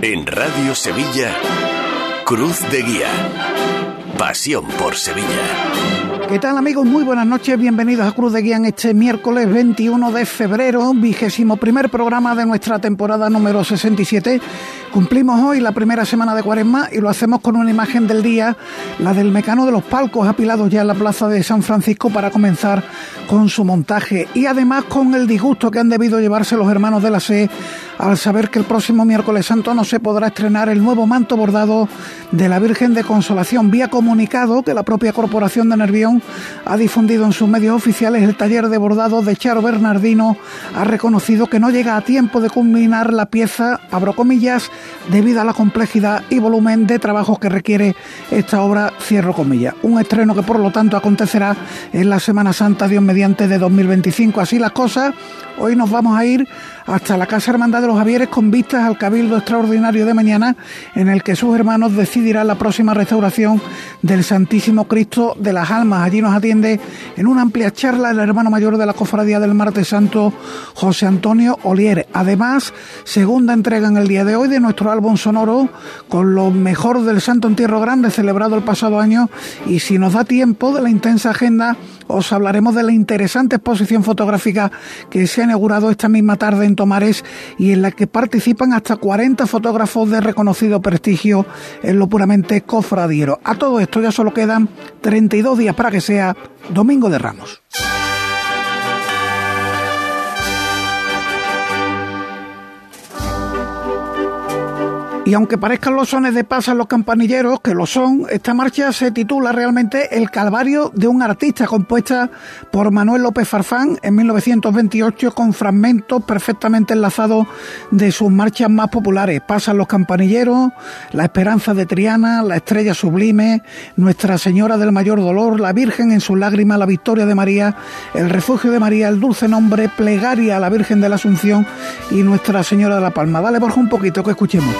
En Radio Sevilla, Cruz de Guía. Pasión por Sevilla. ¿Qué tal amigos? Muy buenas noches, bienvenidos a Cruz de Guía en este miércoles 21 de febrero, vigésimo primer programa de nuestra temporada número 67. Cumplimos hoy la primera semana de cuaresma y lo hacemos con una imagen del día, la del mecano de los palcos apilados ya en la plaza de San Francisco para comenzar con su montaje y además con el disgusto que han debido llevarse los hermanos de la SE al saber que el próximo miércoles santo no se podrá estrenar el nuevo manto bordado de la Virgen de Consolación. Vía comunicado que la propia Corporación de Nervión ha difundido en sus medios oficiales el taller de bordado de Charo Bernardino ha reconocido que no llega a tiempo de culminar la pieza, abro comillas, debido a la complejidad y volumen de trabajo que requiere esta obra, cierro comillas. Un estreno que por lo tanto acontecerá en la Semana Santa, Dios mediante, de 2025. Así las cosas, hoy nos vamos a ir hasta la Casa Hermandad de los Javieres con vistas al Cabildo Extraordinario de mañana, en el que sus hermanos decidirán la próxima restauración del Santísimo Cristo de las Almas. Allí nos atiende en una amplia charla el hermano mayor de la Cofradía del Martes Santo, José Antonio Olier. Además, segunda entrega en el día de hoy de nuestro álbum sonoro con lo mejor del Santo Entierro Grande celebrado el pasado año y si nos da tiempo de la intensa agenda os hablaremos de la interesante exposición fotográfica que se ha inaugurado esta misma tarde en Tomares y en la que participan hasta 40 fotógrafos de reconocido prestigio en lo puramente cofradiero. A todo esto ya solo quedan 32 días para que sea Domingo de Ramos. Y aunque parezcan los sones de paz a los campanilleros, que lo son, esta marcha se titula realmente El Calvario de un artista, compuesta por Manuel López Farfán en 1928 con fragmentos perfectamente enlazados de sus marchas más populares. Pasan los campanilleros, La Esperanza de Triana, La Estrella Sublime, Nuestra Señora del Mayor Dolor, La Virgen en sus lágrimas, La Victoria de María, El Refugio de María, El Dulce Nombre, Plegaria a la Virgen de la Asunción y Nuestra Señora de la Palma. Dale, Borja, un poquito que escuchemos.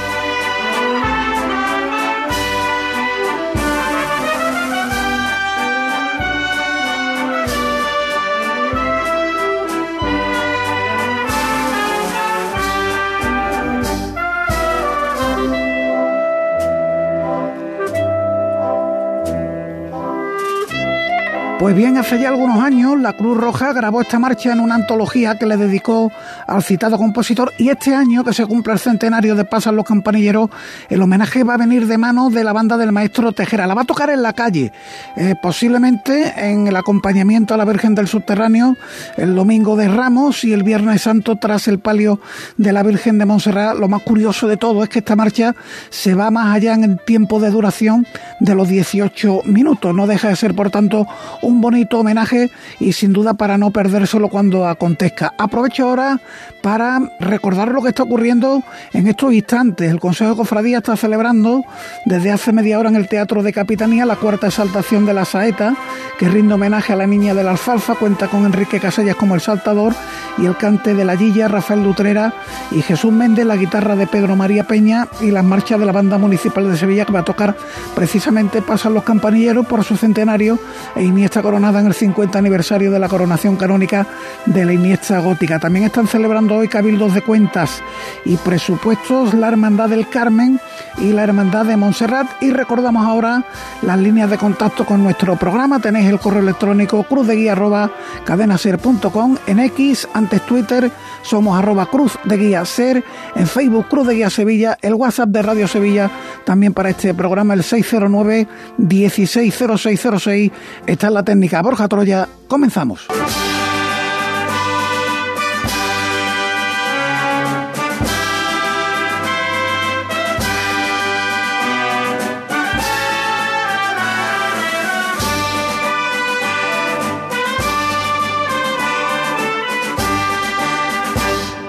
Pues bien, hace ya algunos años la Cruz Roja grabó esta marcha en una antología que le dedicó al citado compositor y este año que se cumple el centenario de Pasan los Campanilleros, el homenaje va a venir de mano de la banda del maestro Tejera. La va a tocar en la calle, eh, posiblemente en el acompañamiento a la Virgen del Subterráneo el domingo de Ramos y el Viernes Santo tras el palio de la Virgen de Montserrat. Lo más curioso de todo es que esta marcha se va más allá en el tiempo de duración de los 18 minutos. No deja de ser, por tanto, un bonito homenaje y sin duda para no perdérselo cuando acontezca. Aprovecho ahora para recordar lo que está ocurriendo en estos instantes. El Consejo de Cofradía está celebrando desde hace media hora en el Teatro de Capitanía la cuarta exaltación de la saeta, que rinde homenaje a la niña de la alfalfa, cuenta con Enrique Casellas como el saltador y el cante de la Gilla, Rafael Dutrera y Jesús Méndez, la guitarra de Pedro María Peña y las marchas de la banda municipal de Sevilla que va a tocar precisamente Pasan los Campanilleros por su centenario e Iniesta coronada en el 50 aniversario de la coronación canónica de la Iniesta gótica. También están celebrando hoy cabildos de cuentas y presupuestos la Hermandad del Carmen y la Hermandad de Montserrat y recordamos ahora las líneas de contacto con nuestro programa. Tenéis el correo electrónico cruzdeguía arroba cadenaser.com en X, antes Twitter, somos arroba cruz de guía ser, en Facebook Cruz de Guía Sevilla, el WhatsApp de Radio Sevilla, también para este programa el 609 160606. Está en la técnica Borja Troya. Comenzamos.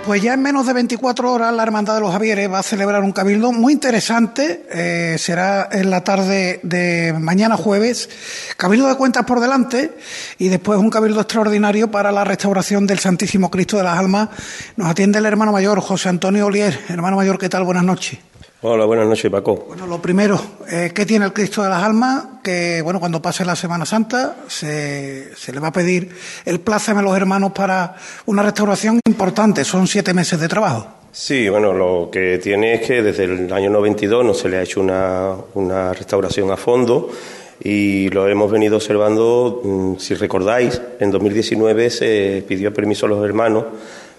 Pues ya en menos de 24 horas la Hermandad de los Javieres va a celebrar un cabildo muy interesante. Eh, será en la tarde de mañana jueves. Cabildo de cuentas por delante y después un cabildo extraordinario para la restauración del Santísimo Cristo de las Almas. Nos atiende el hermano mayor, José Antonio Olier. Hermano mayor, ¿qué tal? Buenas noches. Hola, buenas noches, Paco. Bueno, lo primero, eh, ¿qué tiene el Cristo de las Almas? Que, bueno, cuando pase la Semana Santa se, se le va a pedir el pláceme a los hermanos para una restauración importante. Son siete meses de trabajo. Sí, bueno, lo que tiene es que desde el año 92 no se le ha hecho una, una restauración a fondo y lo hemos venido observando, mm, si recordáis, en 2019 se pidió permiso a los hermanos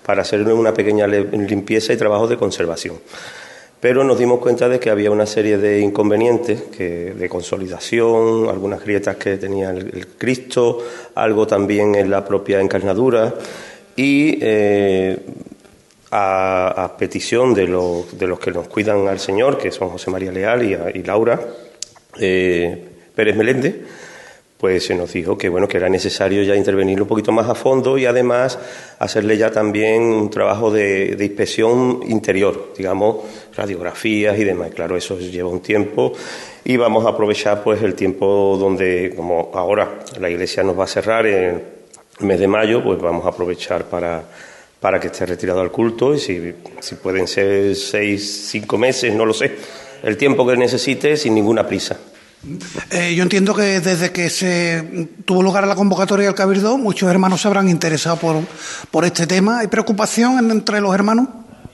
para hacer una pequeña limpieza y trabajo de conservación. Pero nos dimos cuenta de que había una serie de inconvenientes, que, de consolidación, algunas grietas que tenía el, Cristo, algo también en la propia encarnadura. Y eh, a, petición de, de, los que nos cuidan al Señor, que son José María Leal y, Laura eh, Pérez Meléndez, pues se nos dijo que bueno que era necesario ya intervenir un poquito más a fondo y además hacerle ya también un trabajo de, inspección interior, digamos radiografías y demás. Claro, eso lleva un tiempo y vamos a aprovechar pues el tiempo donde como ahora la iglesia nos va a cerrar en el mes de mayo, pues vamos a aprovechar para para que esté retirado al culto y si, si pueden ser seis, cinco meses, no lo sé, el tiempo que necesite sin ninguna prisa. Eh, yo entiendo que desde que se tuvo lugar la convocatoria del Cabildo, muchos hermanos se habrán interesado por, por este tema. ¿Hay preocupación entre los hermanos?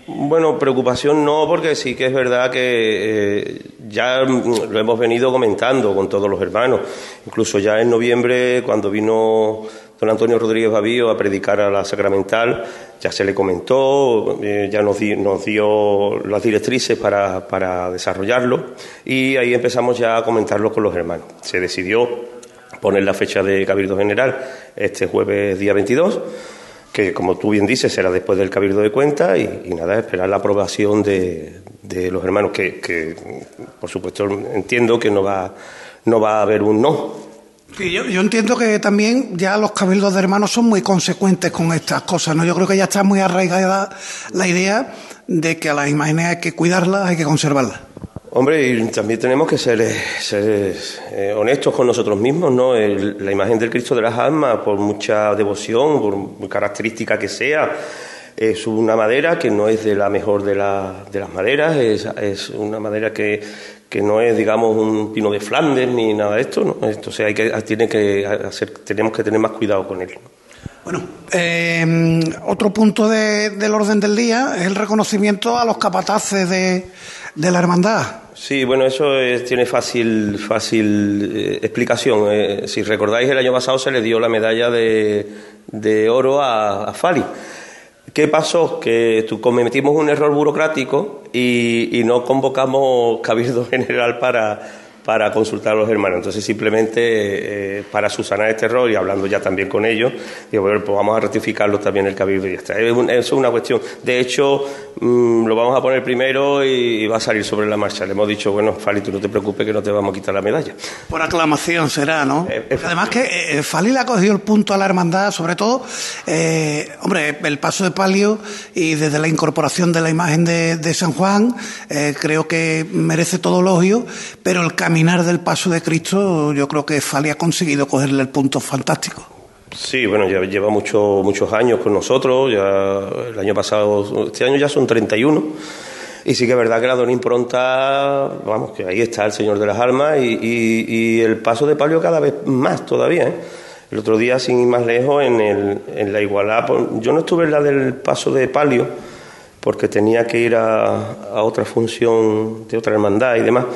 Bueno, preocupación no, porque sí que es verdad que eh, ya lo hemos venido comentando con todos los hermanos. Incluso ya en noviembre, cuando vino don Antonio Rodríguez Babío a predicar a la Sacramental, ya se le comentó, eh, ya nos, nos, dio las directrices para, para desarrollarlo. Y ahí empezamos ya a comentarlo con los hermanos. Se decidió poner la fecha de Cabildo General este jueves día 22 que como tú bien dices será después del cabildo de cuentas. Y, nada, esperar la aprobación de, de los hermanos, que, que, por supuesto entiendo que no va, no va a haber un no, yo, entiendo que también ya los cabildos de hermanos son muy consecuentes con estas cosas, ¿no? Yo creo que ya está muy arraigada la idea de que a las imágenes hay que cuidarlas, hay que conservarlas. Hombre, y también tenemos que ser, eh, honestos con nosotros mismos, ¿no? la imagen del Cristo de las Almas, por mucha devoción, por característica que sea, es una madera que no es de la mejor de, las maderas, es una madera que que no es, digamos, un pino de Flandes ni nada de esto, ¿no? Entonces hay que, tiene que hacer, tenemos que tener más cuidado con él. Bueno, eh, otro punto del orden del día es el reconocimiento a los capataces de, la hermandad. Sí, bueno, eso tiene fácil, fácil eh, explicación. Eh, si recordáis, el año pasado se le dio la medalla de, de oro a, a Fali. ¿Qué pasó? Que cometimos un error burocrático y, y no convocamos cabildo general para, para consultar a los hermanos. Entonces, simplemente eh, para subsanar este error y hablando ya también con ellos, digo, bueno, pues vamos a ratificarlo también el cabildo y ya está. Eso es una cuestión. De hecho, mm, lo vamos a poner primero y, va a salir sobre la marcha. Le hemos dicho, bueno, Fali, tú no te preocupes que no te vamos a quitar la medalla. Por aclamación será, ¿no? Eh, Además que eh, Fali le ha cogido el punto a la hermandad, sobre todo, hombre, el paso de palio y desde la incorporación de la imagen de, de San Juan, creo que merece todo elogio, pero el camino caminar del paso de Cristo, yo creo que Fali ha conseguido cogerle el punto fantástico. Sí, bueno, ya lleva mucho, muchos años con nosotros, ya el año pasado, este año ya son 31, y sí que es verdad que la don impronta, vamos, que ahí está el Señor de las Almas y, el paso de palio cada vez más todavía. ¿eh? El otro día, sin ir más lejos, en, el, en la igualdad, pues, yo no estuve en la del paso de palio, porque tenía que ir a, a otra función de otra hermandad y demás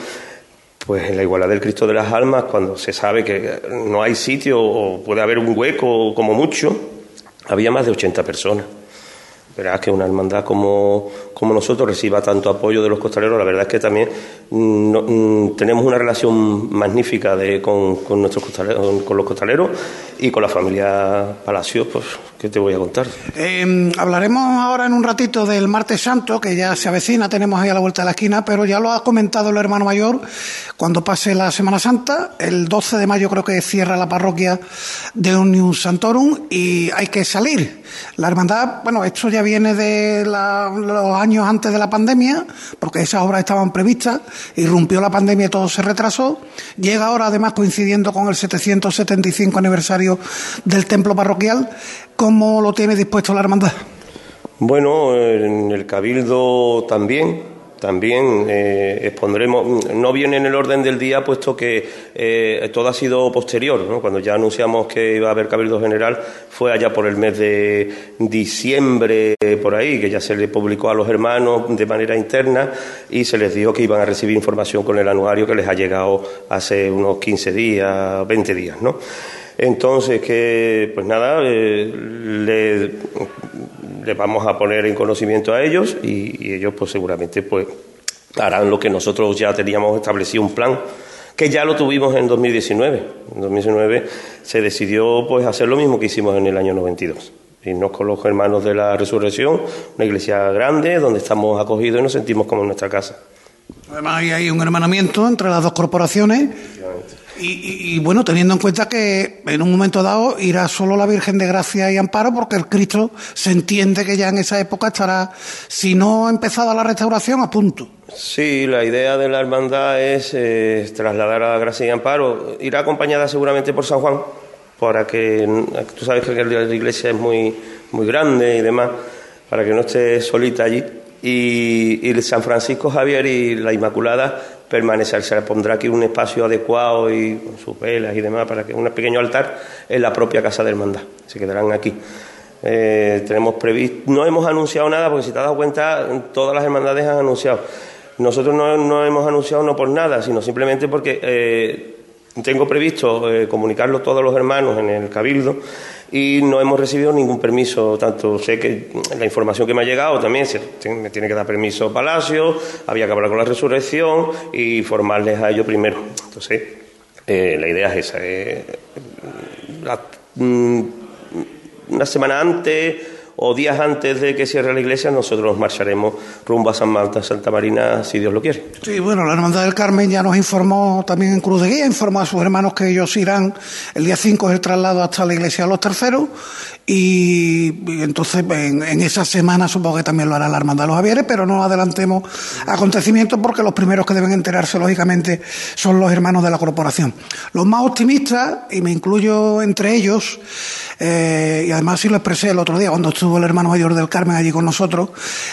pues en la igualdad del Cristo de las Almas, cuando se sabe que no hay sitio o puede haber un hueco como mucho, había más de 80 personas. Verás que una hermandad como, como nosotros reciba tanto apoyo de los costaleros, la verdad es que también mm, mm, tenemos una relación magnífica de, con, con, nuestros costaleros, con los costaleros y con la familia Palacios, pues, ¿qué te voy a contar? Eh, hablaremos ahora en un ratito del Martes Santo, que ya se avecina, tenemos ahí a la vuelta de la esquina, pero ya lo ha comentado el hermano mayor, cuando pase la Semana Santa, el 12 de mayo creo que cierra la parroquia de Unium Santorum y hay que salir. La hermandad, bueno, esto ya viene de los años antes de la pandemia, porque esas obras estaban previstas, irrumpió la pandemia y todo se retrasó. Llega ahora, además, coincidiendo con el 775 aniversario del templo parroquial. ¿Cómo lo tiene dispuesto la hermandad? Bueno, en el cabildo también también eh, expondremos, no viene en el orden del día puesto que eh, todo ha sido posterior, ¿no? cuando ya anunciamos que iba a haber Cabildo General fue allá por el mes de diciembre, por ahí, que ya se le publicó a los hermanos de manera interna y se les dijo que iban a recibir información con el anuario que les ha llegado hace unos 15 días, 20 días, ¿no? Entonces, que, pues nada, eh, le, vamos a poner en conocimiento a ellos y, ellos, pues seguramente, pues harán lo que nosotros ya teníamos establecido un plan que ya lo tuvimos en 2019. En 2019 se decidió pues hacer lo mismo que hicimos en el año 92. Irnos con los hermanos de la resurrección, una iglesia grande donde estamos acogidos y nos sentimos como en nuestra casa. Además hay un hermanamiento entre las dos corporaciones y, bueno, teniendo en cuenta que en un momento dado irá solo la Virgen de Gracia y Amparo, porque el Cristo se entiende que ya en esa época estará, si no ha empezado la restauración, a punto. Sí, la idea de la hermandad es eh, trasladar a Gracia y Amparo. Irá acompañada seguramente por San Juan, para que tú sabes que la iglesia es muy, muy grande y demás, para que no esté solita allí. Y, y San Francisco Javier y la Inmaculada permanecer. Se pondrá aquí un espacio adecuado y con sus velas y demás para que un pequeño altar en la propia casa de hermandad. Se quedarán aquí. Eh, tenemos previsto, no hemos anunciado nada porque si te dado cuenta, todas las hermandades han anunciado. Nosotros no, hemos anunciado no por nada, sino simplemente porque eh, tengo previsto eh, comunicarlo a todos los hermanos en el cabildo y no hemos recibido ningún permiso, tanto sé que la información que me ha llegado también me tiene que dar permiso Palacio, había que hablar con la resurrección y formarles a ellos primero. Entonces, eh, la idea es esa. Eh, mm, una semana antes o días antes de que cierre la iglesia, nosotros marcharemos rumbo a San Marta, Santa Marina, si Dios lo quiere. Sí, bueno, la Hermandad del Carmen ya nos informó también en Cruz de Guía, informó a sus hermanos que ellos irán el día 5 el traslado hasta la iglesia de los terceros y, entonces en, esa semana supongo que también lo hará la Hermandad de los Javieres, pero no adelantemos acontecimientos porque los primeros que deben enterarse, lógicamente, son los hermanos de la corporación. Los más optimistas, y me incluyo entre ellos, eh, y además sí lo expresé el otro día cuando estuvo el hermano mayor del Carmen allí con nosotros,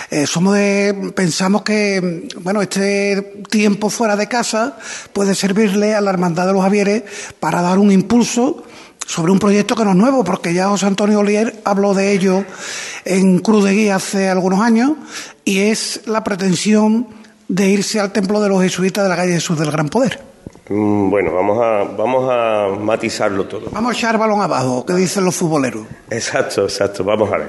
eh, somos de, pensamos que, bueno, este tiempo fuera de casa puede servirle a la Hermandad de los Javieres para dar un impulso sobre un proyecto que no es nuevo, porque ya José Antonio Olier habló de ello en Cruz de Guía hace algunos años, y es la pretensión de irse al templo de los jesuitas de la calle Jesús del Gran Poder. Mm, bueno, vamos a, vamos a matizarlo todo. Vamos a echar balón abajo, que dicen los futboleros. Exacto, exacto, vamos a ver.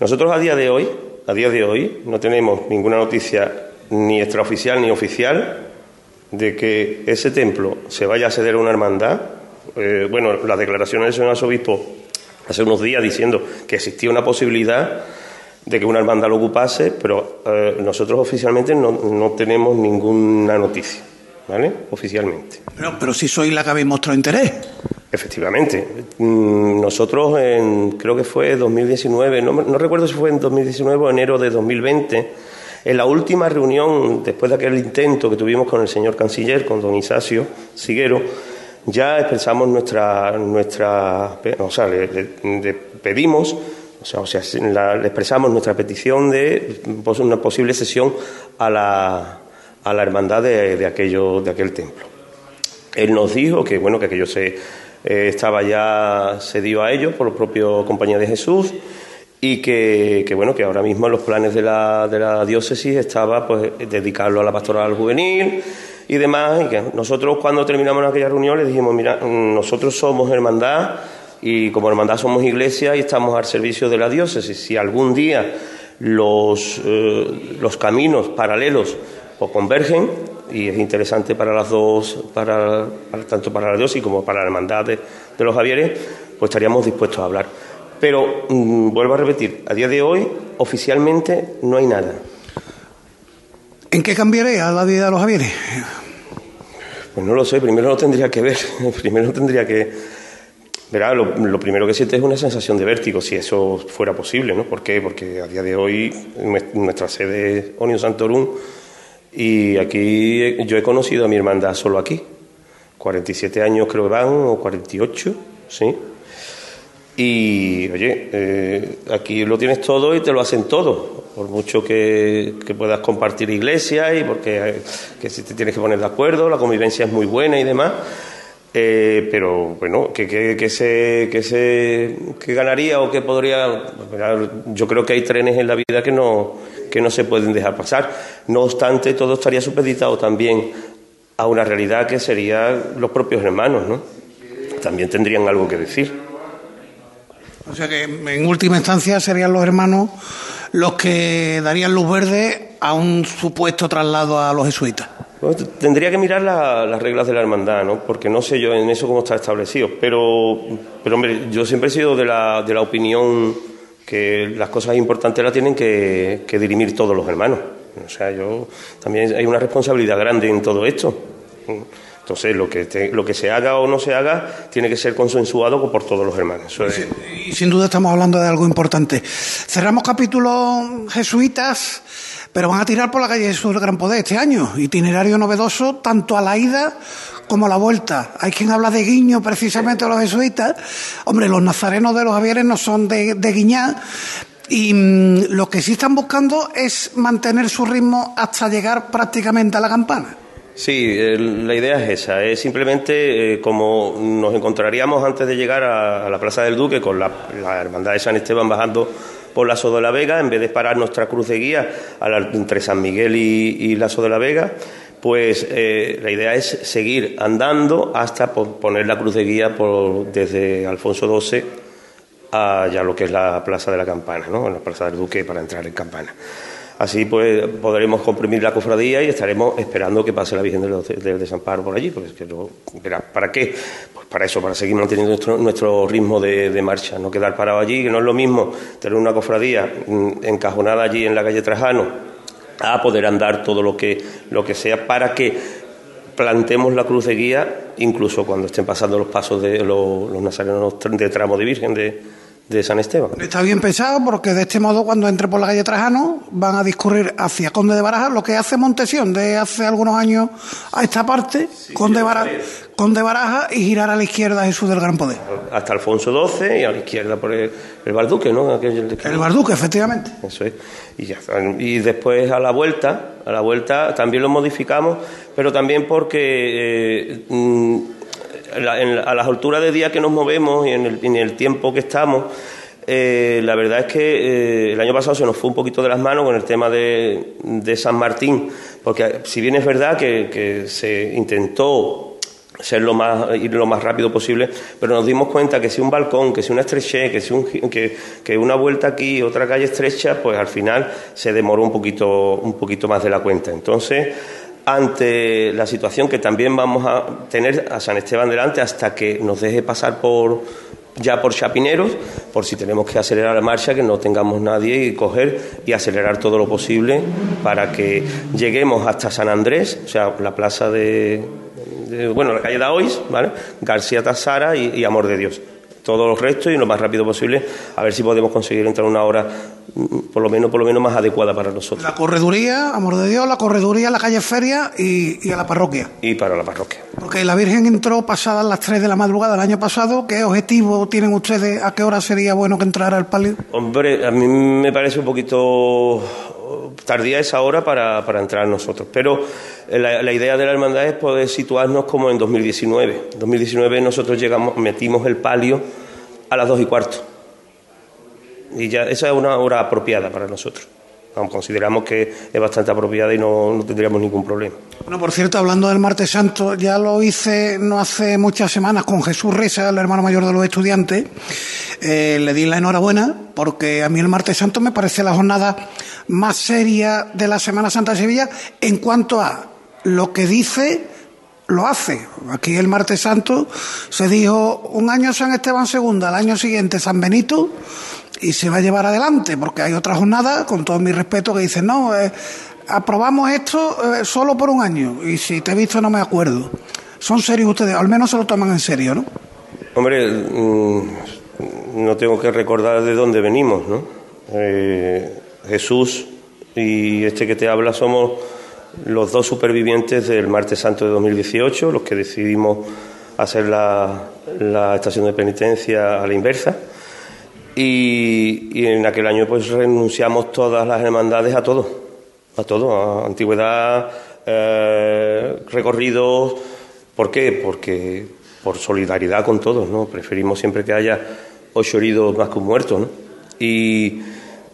Nosotros a día de hoy, a día de hoy, no tenemos ninguna noticia ni extraoficial ni oficial de que ese templo se vaya a ceder a una hermandad eh, bueno, las declaraciones del señor arzobispo hace unos días diciendo que existía una posibilidad de que una hermandad lo ocupase, pero eh, nosotros oficialmente no, tenemos ninguna noticia, ¿vale? Oficialmente. Pero, pero si sois la que habéis mostrado interés. Efectivamente. Mm, nosotros, en, creo que fue 2019, no, no recuerdo si fue en 2019 o enero de 2020, en la última reunión, después de aquel intento que tuvimos con el señor canciller, con don Isacio Siguero, ya expresamos nuestra, nuestra o sea, le, pedimos, o sea, le expresamos nuestra petición de una posible sesión a la, a la hermandad de, aquello, de aquel templo. Él nos dijo que, bueno, que aquello se, eh, estaba ya cedido a ellos por los propios compañía de Jesús y que, que, bueno que ahora mismo los planes de la, de la diócesis estaba pues dedicarlo a la pastoral juvenil y demás, y que nosotros cuando terminamos aquella reunión le dijimos, mira, nosotros somos hermandad y como hermandad somos iglesia y estamos al servicio de la diócesis. Si algún día los, eh, los caminos paralelos o convergen, y es interesante para las dos, para, tanto para la diócesis como para la hermandad de, los Javieres, pues estaríamos dispuestos a hablar. Pero mm, vuelvo a repetir, a día de hoy oficialmente no hay nada. ¿En qué cambiaría la vida de los Javieres? Pues no lo sé, primero lo tendría que ver, primero tendría que... Verá, lo, primero que siente es una sensación de vértigo, si eso fuera posible, ¿no? ¿Por qué? Porque a día de hoy nuestra sede es Onion Santorum y aquí yo he conocido a mi hermandad solo aquí. 47 años creo que van, o 48, ¿sí? Y, oye, eh, aquí lo tienes todo y te lo hacen todo. Por mucho que, puedas compartir iglesia y porque que si te tienes que poner de acuerdo, la convivencia es muy buena y demás. Eh, pero bueno, que, que, se, que, se, que ganaría o que podría. Yo creo que hay trenes en la vida que no, que no se pueden dejar pasar. No obstante, todo estaría supeditado también a una realidad que serían los propios hermanos, ¿no? También tendrían algo que decir. O sea que en última instancia serían los hermanos los que darían luz verde a un supuesto traslado a los jesuitas tendría que mirar las reglas de la hermandad, ¿no? Porque no sé yo en eso cómo está establecido. Pero, pero hombre, yo siempre he sido de la, de la opinión que las cosas importantes las tienen que, dirimir todos los hermanos. O sea, yo también hay una responsabilidad grande en todo esto. Entonces, lo que, lo que se haga o no se haga tiene que ser consensuado por todos los hermanos. Y sin duda estamos hablando de algo importante. Cerramos capítulo jesuitas pero van a tirar por la calle Jesús del Gran Poder este año. Itinerario novedoso tanto a la ida como a la vuelta. Hay quien habla de guiño precisamente a los jesuitas. Hombre, los nazarenos de los Javieres no son de, de guiñar. Y mm, lo que sí están buscando es mantener su ritmo hasta llegar prácticamente a la campana. Sí, la idea es esa, es simplemente eh, como nos encontraríamos antes de llegar a, la Plaza del Duque con la, la Hermandad de San Esteban bajando por Lazo de la Vega, en vez de parar nuestra cruz de guía entre San Miguel y, Lazo de la Vega, pues eh, la idea es seguir andando hasta poner la cruz de guía por, desde Alfonso XII a ya lo que es la Plaza de la Campana, ¿no? la Plaza del Duque para entrar en Campana. Así pues podremos comprimir la cofradía y estaremos esperando que pase la Virgen del, Desamparo por allí. Porque ¿Para qué? Pues para eso, para seguir manteniendo nuestro, nuestro ritmo de, marcha, no quedar parado allí, que no es lo mismo tener una cofradía mm, encajonada allí en la calle Trajano a poder andar todo lo que, lo que sea para que plantemos la cruz de guía incluso cuando estén pasando los pasos de los, los nazarenos de tramo de Virgen de de San Esteban. Está bien pensado porque de este modo cuando entre por la calle Trajano van a discurrir hacia Conde de Baraja, lo que hace Montesión de hace algunos años a esta parte, Conde, Baraja, Conde Baraja y girar a la izquierda Jesús del Gran Poder. Hasta Alfonso XII y a la izquierda por el, Barduque, ¿no? el Barduque, efectivamente. Eso es. Y, ya, y después a la vuelta, a la vuelta también lo modificamos, pero también porque... Eh, a las alturas de día que nos movemos y en el, tiempo que estamos, eh, la verdad es que eh, el año pasado se nos fue un poquito de las manos con el tema de, San Martín, porque si bien es verdad que, se intentó ser lo más, ir lo más rápido posible, pero nos dimos cuenta que si un balcón, que si una estreche, que si un, que, que, una vuelta aquí, otra calle estrecha, pues al final se demoró un poquito, un poquito más de la cuenta. Entonces, ante la situación que también vamos a tener a San Esteban delante hasta que nos deje pasar por ya por Chapineros, por si tenemos que acelerar la marcha, que no tengamos nadie y coger y acelerar todo lo posible para que lleguemos hasta San Andrés, o sea, la plaza de, bueno, la calle de Hoyes, ¿vale? García Tasara y Amor de Dios todos los restos y lo más rápido posible, a ver si podemos conseguir entrar una hora mm, por lo menos por lo menos más adecuada para nosotros. La correduría, amor de Dios, la correduría, la calle Feria y, a la parroquia. Y para la parroquia. Porque la Virgen entró pasadas las 3 de la madrugada del año pasado. ¿Qué objetivo tienen ustedes? ¿A qué hora sería bueno que entrara el palio? Hombre, a mí me parece un poquito tardía esa hora para, para entrar nosotros. Pero eh, la, la, idea de la hermandad es poder situarnos como en 2019. En 2019 nosotros llegamos, metimos el palio a las dos y cuarto. Y ya esa es una hora apropiada para nosotros. Consideramos que es bastante apropiada y no, no, tendríamos ningún problema. Bueno, por cierto, hablando del martes santo, ya lo hice no hace muchas semanas con Jesús Reza, el hermano mayor de los estudiantes. Eh, le di la enhorabuena porque a mí el martes santo me parece la jornada más seria de la Semana Santa de Sevilla en cuanto a lo que dice lo hace. Aquí el martes santo se dijo un año San Esteban II, al año siguiente San Benito y se va a llevar adelante, porque hay otra jornada, con todo mi respeto, que dicen, no, eh, aprobamos esto eh, solo por un año y si te he visto no me acuerdo. Son serios ustedes, al menos se lo toman en serio, ¿no? Hombre, mm, no tengo que recordar de dónde venimos, ¿no? Eh, Jesús y este que te habla somos los dos supervivientes del Martes Santo de 2018, los que decidimos hacer la, estación de penitencia a la inversa. Y, en aquel año pues renunciamos todas las hermandades a todo, a todo, a antigüedad, eh, recorridos. ¿Por qué? Porque por solidaridad con todos, ¿no? Preferimos siempre que haya ocho heridos más que un muerto, ¿no? Y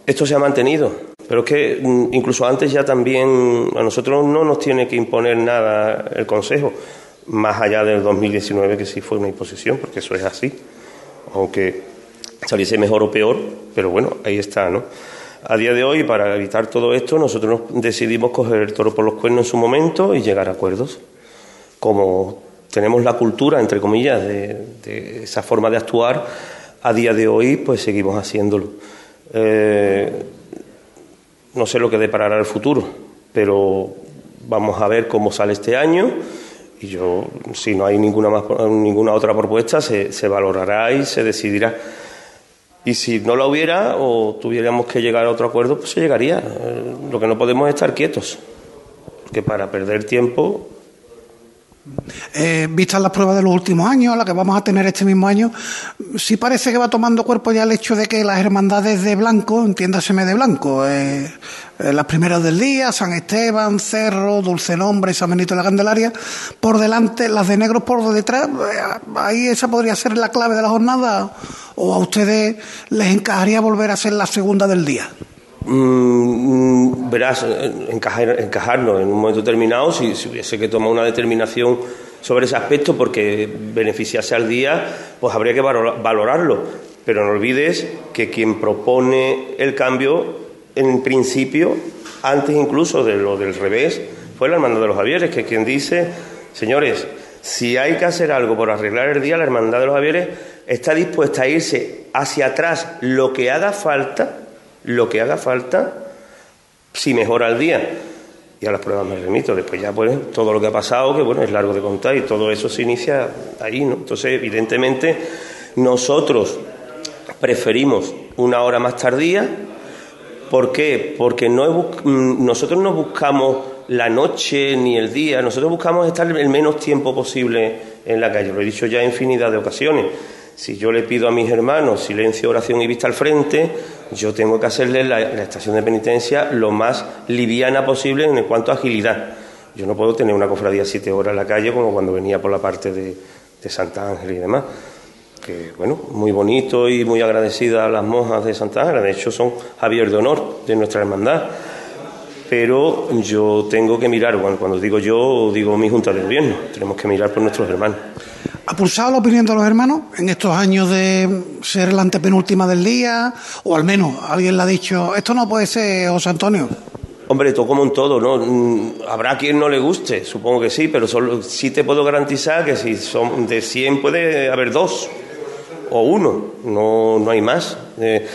esto se ha mantenido. Pero es que mm, incluso antes ya también a nosotros no nos tiene que imponer nada el Consejo, más allá del 2019 que sí fue una imposición, porque eso es así. Aunque saliese mejor o peor, pero bueno, ahí está, ¿no? A día de hoy, para evitar todo esto, nosotros decidimos coger el toro por los cuernos en su momento y llegar a acuerdos. Como tenemos la cultura, entre comillas, de, esa forma de actuar, a día de hoy, pues seguimos haciéndolo. Eh, no sé lo que deparará el futuro, pero vamos a ver cómo sale este año y yo, si no hay ninguna, más, ninguna otra propuesta, se, se valorará y se decidirá. Y si no la hubiera o tuviéramos que llegar a otro acuerdo, pues se llegaría. Eh, lo que no podemos es estar quietos, porque para perder tiempo eh, vistas las pruebas de los últimos años, la que vamos a tener este mismo año, sí parece que va tomando cuerpo ya el hecho de que las hermandades de blanco, entiéndaseme de blanco, eh, eh, las primeras del día, San Esteban, Cerro, Dulce Nombre, San Benito de la Candelaria, por delante, las de negros por detrás, ahí esa podría ser la clave de la jornada, o a ustedes les encajaría volver a ser la segunda del día. Mm, verás, encajar, encajarnos en un momento determinado, si, si, hubiese que tomar una determinación sobre ese aspecto porque beneficiase al día, pues habría que valorarlo. Pero no olvides que quien propone el cambio, en principio, antes incluso de lo del revés, fue la Hermandad de los Javieres, que quien dice, señores, si hay que hacer algo por arreglar el día, la Hermandad de los Javieres está dispuesta a irse hacia atrás lo que haga falta lo que haga falta si mejora el día. Y a las pruebas me remito. Después ya, pues, todo lo que ha pasado, que bueno, es largo de contar y todo eso se inicia ahí, ¿no? Entonces, evidentemente, nosotros preferimos una hora más tardía. ¿Por qué? Porque no mm, nosotros no buscamos la noche ni el día, nosotros buscamos estar el menos tiempo posible en la calle. Lo he dicho ya infinidad de ocasiones. Si yo le pido a mis hermanos silencio, oración y vista al frente, yo tengo que hacerle la, estación de penitencia lo más liviana posible en cuanto a agilidad. Yo no puedo tener una cofradía siete horas en la calle como cuando venía por la parte de, Santa Ángel y demás. Que bueno, muy bonito y muy agradecida a las monjas de Santa Ángela. De hecho, son Javier de honor de nuestra hermandad. Pero yo tengo que mirar, cuando digo yo, digo mi junta de gobierno. Tenemos que mirar por nuestros hermanos. ¿Ha pulsado la opinión de los hermanos en estos años de ser la antepenúltima del día? O al menos alguien le ha dicho, esto no puede ser, José Antonio. Hombre, todo como en todo, ¿no? Mm, habrá quien no le guste, supongo que sí, pero solo, sí te puedo garantizar que si son de 100 puede haber dos o uno, no, no hay más. Eh,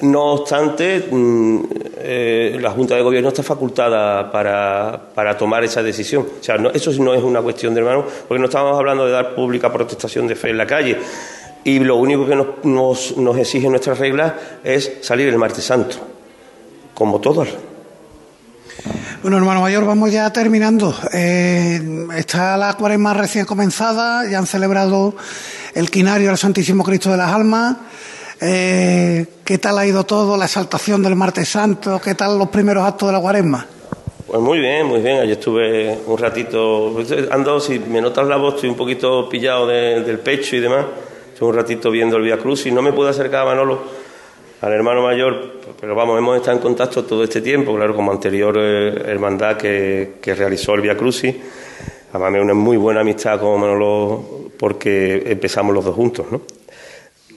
no obstante, mm, eh, la Junta de Gobierno está facultada para, tomar esa decisión. O sea, eso no es una cuestión de hermano, porque no estamos hablando de dar pública protestación de fe en la calle. Y lo único que nos, nos, exige nuestra regla es salir el martes santo, como todos. Bueno, hermano mayor, vamos ya terminando. Eh, está la cuaresma recién comenzada, ya han celebrado el quinario del Santísimo Cristo de las Almas. Eh, ¿Qué tal ha ido todo, la exaltación del martes santo? ¿Qué tal los primeros actos de la cuaresma? Pues muy bien, muy bien. Ayer estuve un ratito, ando, si me notas la voz, estoy un poquito pillado del pecho y demás. Estuve un ratito viendo el Vía Cruz y no me pude acercar a Manolo, al hermano mayor, pero vamos, hemos estado en contacto todo este tiempo, claro, como anterior eh, hermandad que, que, realizó el Vía Crucis. Además, una muy buena amistad con Manolo porque empezamos los dos juntos, ¿no?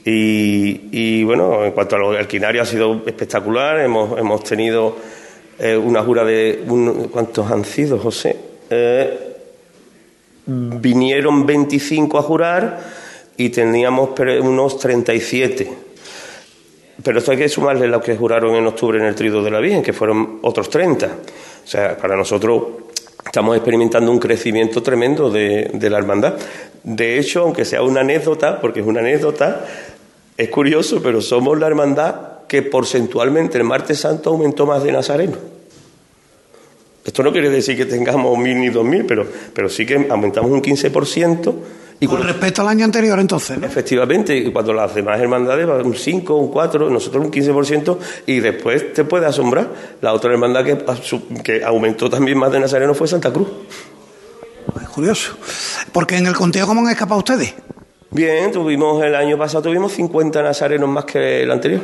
Y, bueno, en cuanto al alquinario ha sido espectacular. Hemos, hemos tenido eh, una jura de. ¿Cuántos han sido, José? Eh, vinieron 25 a jurar y teníamos unos 37. Pero esto hay que sumarle los que juraron en octubre en el Trido de la Virgen, que fueron otros 30. O sea, para nosotros estamos experimentando un crecimiento tremendo de, de, la hermandad. De hecho, aunque sea una anécdota, porque es una anécdota, es curioso, pero somos la hermandad que porcentualmente el martes santo aumentó más de Nazareno. Esto no quiere decir que tengamos mil ni dos mil, pero, pero sí que aumentamos un 15% Y Con respecto al año anterior, entonces. ¿no? Efectivamente, y cuando las demás hermandades van un 5, un 4, nosotros un 15%, y después te puede asombrar. La otra hermandad que, que aumentó también más de Nazareno fue Santa Cruz. Es curioso. Porque en el conteo, ¿cómo han escapado ustedes? Bien, tuvimos el año pasado tuvimos 50 nazarenos más que el anterior.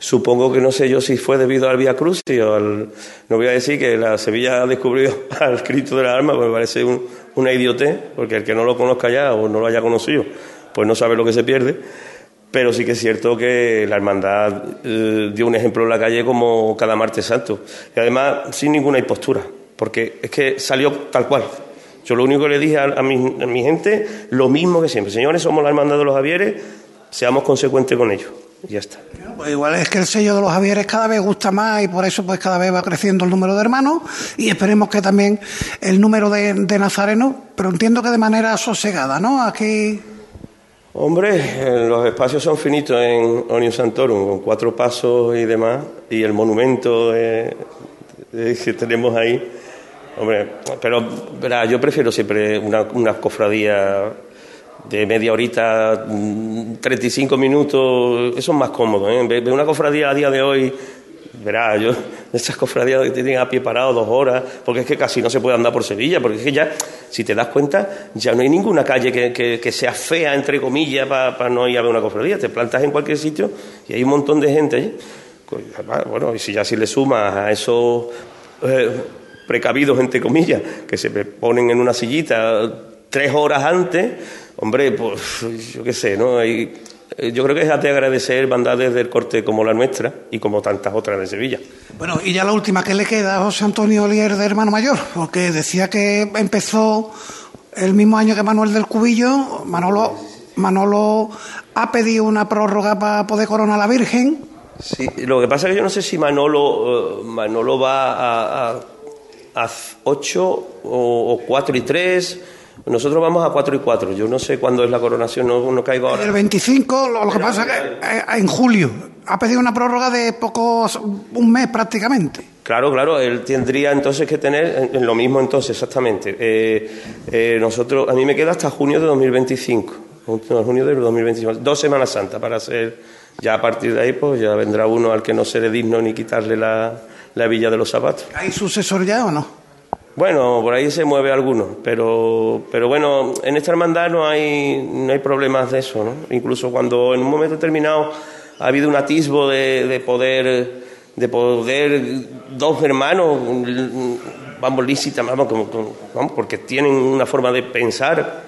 Supongo que no sé yo si fue debido al Vía Cruz y al, no voy a decir que la Sevilla ha descubrido al Cristo de la Alma, pues me parece una idiotez, porque el que no lo conozca ya o no lo haya conocido, pues no sabe lo que se pierde. Pero sí que es cierto que la hermandad eh, dio un ejemplo en la calle como cada martes santo. Y además sin ninguna impostura, porque es que salió tal cual. Yo lo único que le dije a, mi, a mi gente, lo mismo que siempre. Señores, somos la hermandad de los Javieres, seamos consecuentes con ellos ya está. Pues igual es que el sello de los Javieres cada vez gusta más y por eso pues cada vez va creciendo el número de hermanos y esperemos que también el número de, de nazarenos, pero entiendo que de manera sosegada, ¿no? Aquí... Hombre, los espacios son finitos en Onium Santorum, con cuatro pasos y demás, y el monumento que tenemos ahí. Hombre, pero verá, yo prefiero siempre una, una cofradía de media horita, 35 mm, minutos, eso es más cómodo. ¿eh? Ve una cofradía a día de hoy, verá, yo, esas cofradías que tienen a pie parado dos horas, porque es que casi no se puede andar por Sevilla, porque es que ya, si te das cuenta, ya no hay ninguna calle que, que, sea fea, entre comillas, para no ir a ver una cofradía. Te plantas en cualquier sitio y hay un montón de gente allí. Pues, bueno, y si ya si le sumas a esos eh, precavidos, entre comillas, que se ponen en una sillita tres horas antes, Hombre, pues yo qué sé, ¿no? Hay, eh, yo creo que es de agradecer bandades del corte como la nuestra y como tantas otras de Sevilla. Bueno, y ya la última, ¿qué le queda a José Antonio Olier de Hermano Mayor? Porque decía que empezó el mismo año que Manuel del Cubillo, Manolo, Manolo ha pedido una prórroga para poder coronar a la Virgen. Sí, lo que pasa es que yo no sé si Manolo, eh, Manolo va a, a, 8 o, o 4 y 3 nosotros vamos a 4 y 4. Yo no sé cuándo es la coronación, no, no caigo ahora. El 25, lo, que pasa es que eh, en julio. Ha pedido una prórroga de pocos, un mes prácticamente. Claro, claro, él tendría entonces que tener lo mismo entonces, exactamente. Eh, eh, nosotros, a mí me queda hasta junio de 2025, junio de 2025, dos Semanas Santas para hacer, ya a partir de ahí pues ya vendrá uno al que no seré digno ni quitarle la, la villa de los zapatos. ¿Hay sucesor ya o no? Bueno, por ahí se mueve alguno, pero, pero bueno, en esta hermandad no hay, no hay problemas de eso, ¿no? Incluso cuando en un momento determinado ha habido un atisbo de, poder, de poder dos hermanos, vamos lícitas, vamos, vamos, porque tienen una forma de pensar,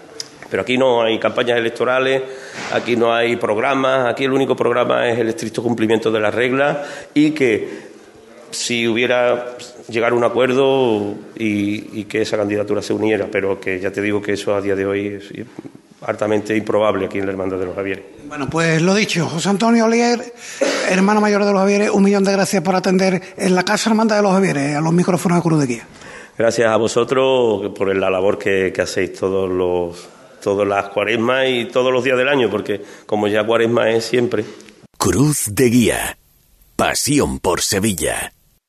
pero aquí no hay campañas electorales, aquí no hay programas, aquí el único programa es el estricto cumplimiento de las reglas y que si hubiera llegar a un acuerdo y, que esa candidatura se uniera, pero que ya te digo que eso a día de hoy es altamente improbable aquí en la Hermandad de los Javieres. Bueno, pues lo dicho, José Antonio Olier, hermano mayor de los Javieres, un millón de gracias por atender en la Casa Hermandad de los Javieres, a los micrófonos de Cruz de Guía. Gracias a vosotros por la labor que, que hacéis todos los todas las cuaresmas y todos los días del año, porque como ya cuaresma es siempre. Cruz de Guía. Pasión por Sevilla.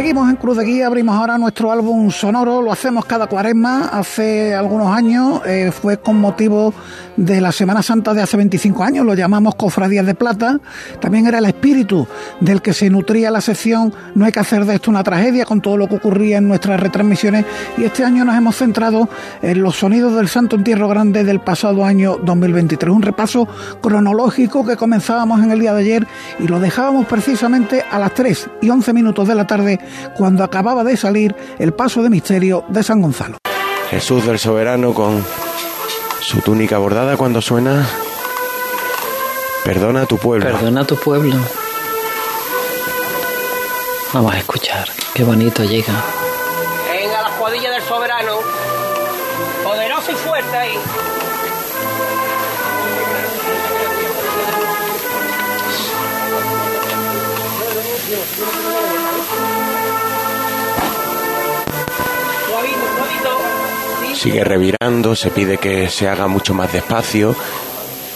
Seguimos en Cruz de Guía, abrimos ahora nuestro álbum sonoro, lo hacemos cada cuaresma, hace algunos años, eh, fue con motivo de la Semana Santa de hace 25 años, lo llamamos Cofradías de Plata, también era el espíritu del que se nutría la sección No hay que hacer de esto una tragedia con todo lo que ocurría en nuestras retransmisiones. Y este año nos hemos centrado en los sonidos del Santo Entierro Grande del pasado año 2023, un repaso cronológico que comenzábamos en el día de ayer y lo dejábamos precisamente a las 3 y 11 minutos de la tarde cuando acababa de salir el paso de misterio de San Gonzalo. Jesús del Soberano con su túnica bordada cuando suena Perdona a tu pueblo. Perdona a tu pueblo. Vamos a escuchar, qué bonito llega. Venga la escuadrilla del soberano, poderosa y fuerte ahí. Sigue revirando, se pide que se haga mucho más despacio.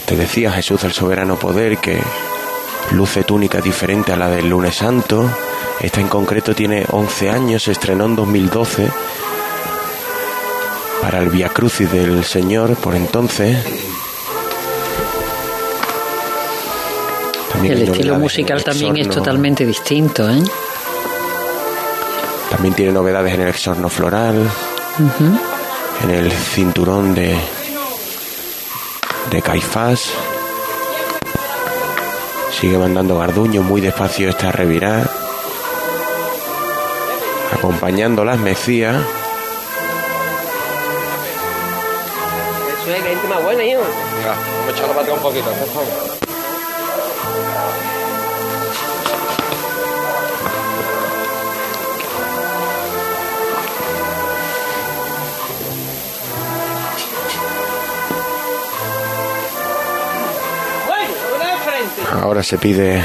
Te decía Jesús el soberano poder que luce túnica diferente a la del lunes santo. Esta en concreto tiene 11 años, se estrenó en 2012 para el Via Crucis del Señor por entonces. También El estilo musical también es totalmente distinto, ¿eh? También tiene novedades en el exorno floral, en el cinturón de, de Caifás. Sigue mandando Garduño muy despacio esta revirar. Acompañando las Mesías. Eso es, que gente más buena, hijo. vamos a echarlo para atrás un poquito, Ahora se pide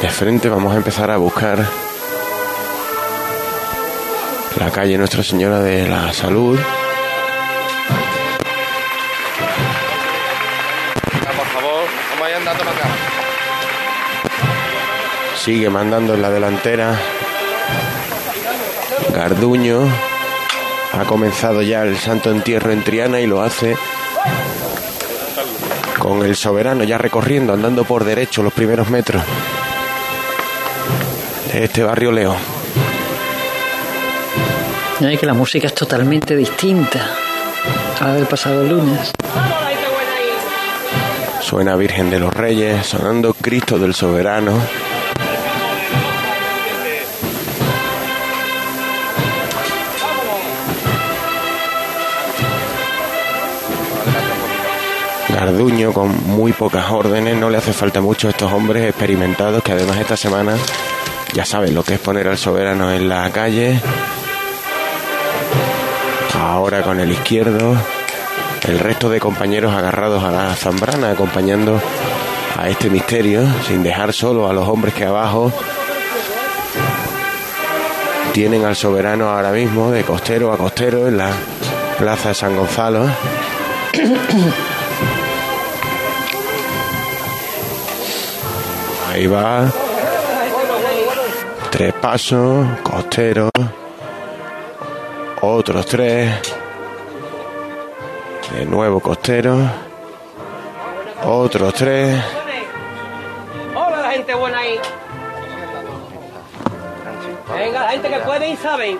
de frente, vamos a empezar a buscar la calle Nuestra Señora de la Salud. Por favor, vamos a andando para acá. Sigue mandando en la delantera. Garduño. Ha comenzado ya el santo entierro en Triana y lo hace con el soberano ya recorriendo, andando por derecho los primeros metros de este barrio León. Ay, que la música es totalmente distinta a la del pasado lunes. Suena Virgen de los Reyes, sonando Cristo del Soberano. Garduño con muy pocas órdenes, no le hace falta mucho a estos hombres experimentados que además esta semana ya saben lo que es poner al soberano en la calle. Ahora con el izquierdo, el resto de compañeros agarrados a la zambrana acompañando a este misterio sin dejar solo a los hombres que abajo tienen al soberano ahora mismo de costero a costero en la plaza de San Gonzalo. Ahí va. Tres pasos, costero. Otros tres. De nuevo costero. Otros tres. Hola, la gente buena ahí. Venga, la gente que puede y saben.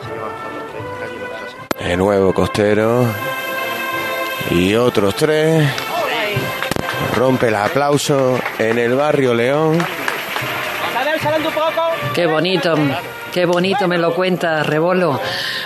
De nuevo costero. Y otros tres. Rompe el aplauso en el barrio León. ¿Sabes salando un poco? Qué bonito, qué bonito me lo cuenta Rebolo.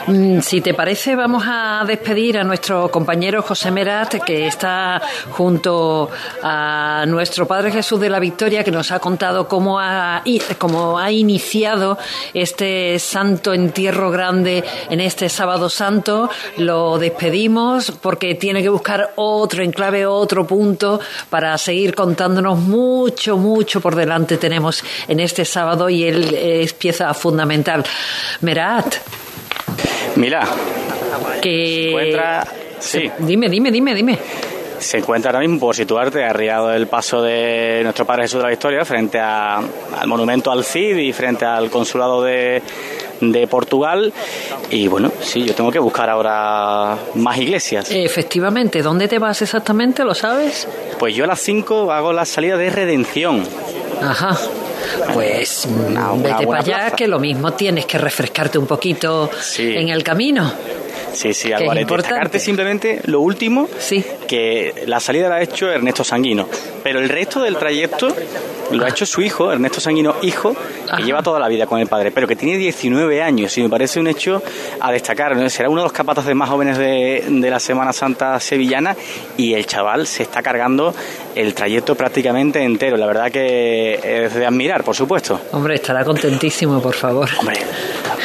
Mm, Si te parece, vamos a despedir a nuestro compañero José Merat, que está junto a nuestro Padre Jesús de la Victoria, que nos ha contado cómo ha, cómo ha iniciado este santo entierro grande en este sábado santo. Lo despedimos porque tiene que buscar otro enclave, otro punto para seguir contándonos mucho, mucho por delante tenemos en este sábado y él es pieza fundamental. Merat, Mira, que... encuentra. Sí, Dime, dime, dime, dime. se encuentra ahora mismo, por situarte, arriado del paso de nuestro Padre Jesús de la Victoria, frente a- al monumento al Cid y frente al consulado de, de Portugal. Y bueno, sí, yo tengo que buscar ahora más iglesias. Efectivamente, ¿dónde te vas exactamente? ¿Lo sabes? Pues yo a las 5 hago la salida de redención. Ajá. Pues mm, Una- una vete para allá, plaza. que lo mismo tienes que refrescarte un poquito Sí. en el camino. Sí, sí, importante. Destacarte simplemente lo último, Sí. que la salida la ha hecho Ernesto Sanguino. Pero el resto del trayecto lo ha hecho su hijo, Ernesto Sanguino, hijo, que lleva toda la vida con el padre, pero que tiene 19 años y me parece un hecho a destacar. Será uno de los capataces más jóvenes de, de la Semana Santa sevillana y el chaval se está cargando el trayecto prácticamente entero. La verdad que es de admirar, por supuesto. Hombre, estará contentísimo, por favor. Hombre,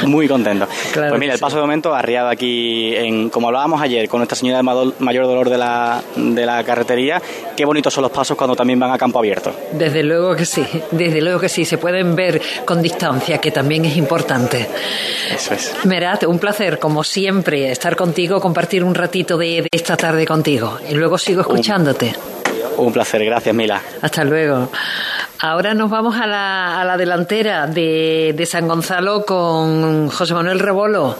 muy contento. pues mira, el paso de momento arriado aquí, en, como hablábamos ayer, con Nuestra Señora del Mayor Dolor de la, de la carretería. Qué bonitos son los pasos cuando también van a campo abierto. Desde luego que sí, desde luego que sí. Se pueden ver con distancia, que también es importante. Eso es. Merat, un placer, como siempre, estar contigo, compartir un ratito de, esta tarde contigo. Y luego sigo escuchándote. Un, placer, gracias, Mila. Hasta luego. Ahora nos vamos a la, a la delantera de, de San Gonzalo con José Manuel Rebolo.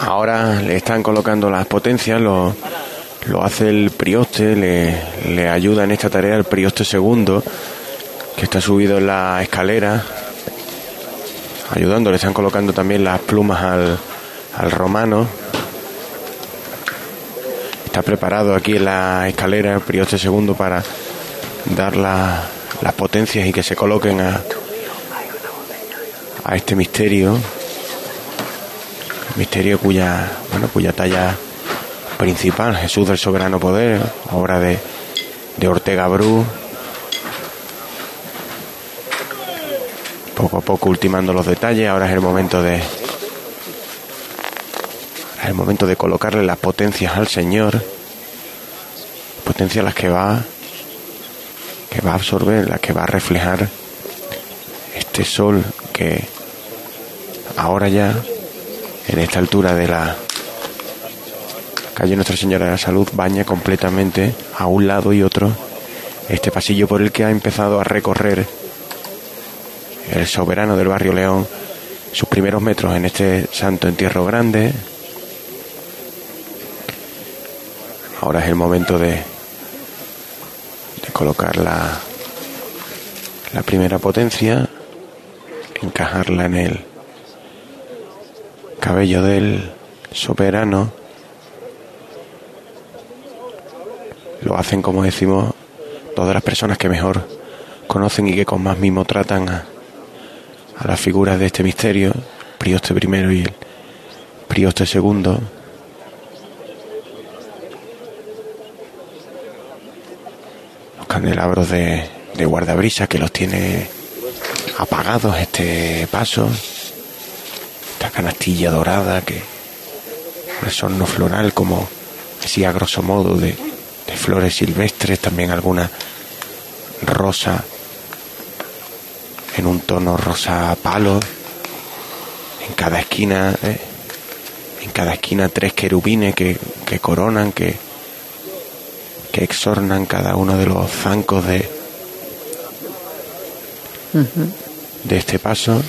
Ahora le están colocando las potencias, lo, lo hace el prioste, le, le, ayuda en esta tarea el prioste segundo, que está subido en la escalera, ayudando, le están colocando también las plumas al, al romano. Está preparado aquí en la escalera el prioste segundo para dar la, las potencias y que se coloquen a, a este misterio misterio cuya, bueno, cuya talla principal, Jesús del Soberano Poder, obra de, de Ortega Bru. Poco a poco ultimando los detalles, ahora es el momento de. El momento de colocarle las potencias al Señor. Potencias las que va. que va a absorber, las que va a reflejar este sol que ahora ya en esta altura de la calle Nuestra Señora de la Salud baña completamente a un lado y otro este pasillo por el que ha empezado a recorrer el soberano del barrio León sus primeros metros en este santo entierro grande. Ahora es el momento de, colocar la, la primera potencia, encajarla en el cabello del soberano lo hacen como decimos todas las personas que mejor conocen y que con más mimo tratan a, a las figuras de este misterio, Prioste primero y el Prioste segundo. Candelabros de, de guardabrisas que los tiene apagados este paso. Esta canastilla dorada que resorno floral como así a grosso modo de, de flores silvestres, también alguna rosa en un tono rosa palo, en cada esquina, eh, en cada esquina tres querubines que, que coronan, que, que exornan cada uno de los zancos de, de este paso.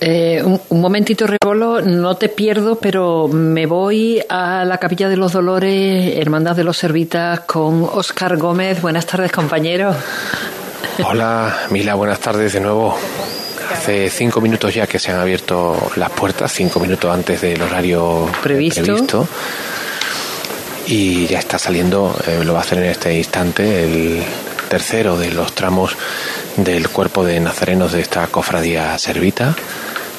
Eh, un, un, momentito, Rebolo, no te pierdo, pero me voy a la Capilla de los Dolores, Hermandad de los Servitas, con Óscar Gómez. Buenas tardes, compañero. Hola, Mila, buenas tardes de nuevo. Hace cinco minutos ya que se han abierto las puertas, cinco minutos antes del horario previsto. previsto. Y ya está saliendo, eh, lo va a hacer en este instante, el tercero de los tramos del cuerpo de nazarenos de esta cofradía servita.